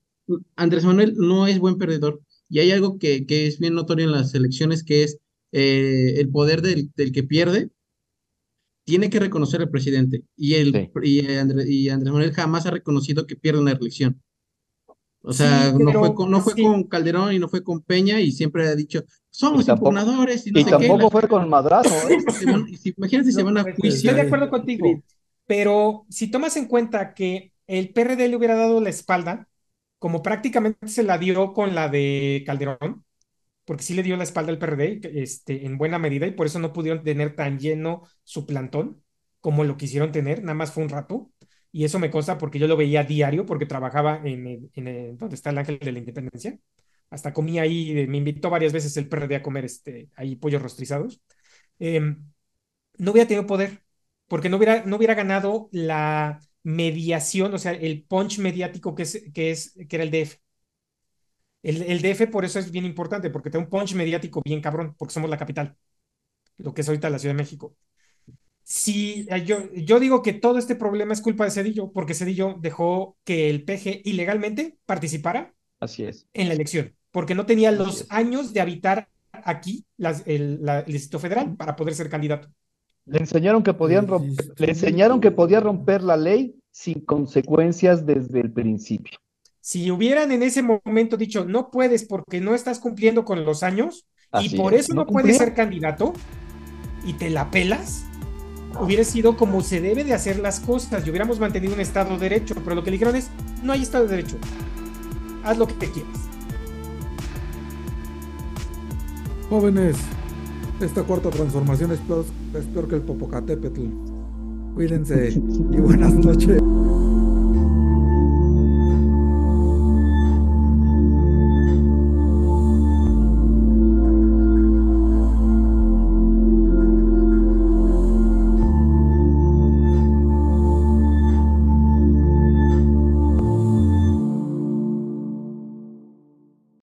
[SPEAKER 4] Andrés Manuel no es buen perdedor. Y hay algo que, que es bien notorio en las elecciones, que es eh, el poder del, del, que pierde, tiene que reconocer el presidente. Y, el, y, Andrés, y Andrés Manuel jamás ha reconocido que pierde una elección. O sea, no fue, con, no fue con Calderón y no fue con Peña y siempre ha dicho, somos impugnadores y no
[SPEAKER 3] y tampoco fue con Madrazo. ¿eh?
[SPEAKER 4] Imagínate *laughs* si se van a juicio.
[SPEAKER 2] Estoy de acuerdo contigo, pero si tomas en cuenta que el PRD le hubiera dado la espalda, como prácticamente se la dio con la de Calderón, porque sí le dio la espalda al PRD este, en buena medida y por eso no pudieron tener tan lleno su plantón como lo quisieron tener, nada más fue un rato y eso me consta porque yo lo veía diario, porque trabajaba en, en, donde está el Ángel de la Independencia. Hasta comí ahí, me invitó varias veces el PRD a comer este, ahí pollos rostrizados. Em, no hubiera tenido poder, porque no hubiera, no hubiera ganado la mediación, o sea, el punch mediático que, es, que, es, que era el DF. El, el DF por eso es bien importante, porque tiene un punch mediático bien cabrón, porque somos la capital, lo que es ahorita la Ciudad de México si eh, yo, yo digo que todo este problema es culpa de Cedillo, porque Cedillo dejó que el PG ilegalmente participara
[SPEAKER 3] Así es.
[SPEAKER 2] en la elección, porque no tenía los años de habitar aquí el, Distrito Federal para poder ser candidato.
[SPEAKER 3] Le enseñaron que podían romper, le enseñaron que podía romper la ley sin consecuencias desde el principio.
[SPEAKER 2] Si hubieran en ese momento dicho no puedes porque no estás cumpliendo con los años y por eso no, no puedes ser candidato y te la pelas, hubiera sido como se debe de hacer las cosas y hubiéramos mantenido un Estado de Derecho, pero lo que le dijeron es, no hay Estado de Derecho, haz lo que te quieras.
[SPEAKER 1] Jóvenes, esta cuarta transformación es peor, es peor que el Popocatépetl. Cuídense y buenas noches.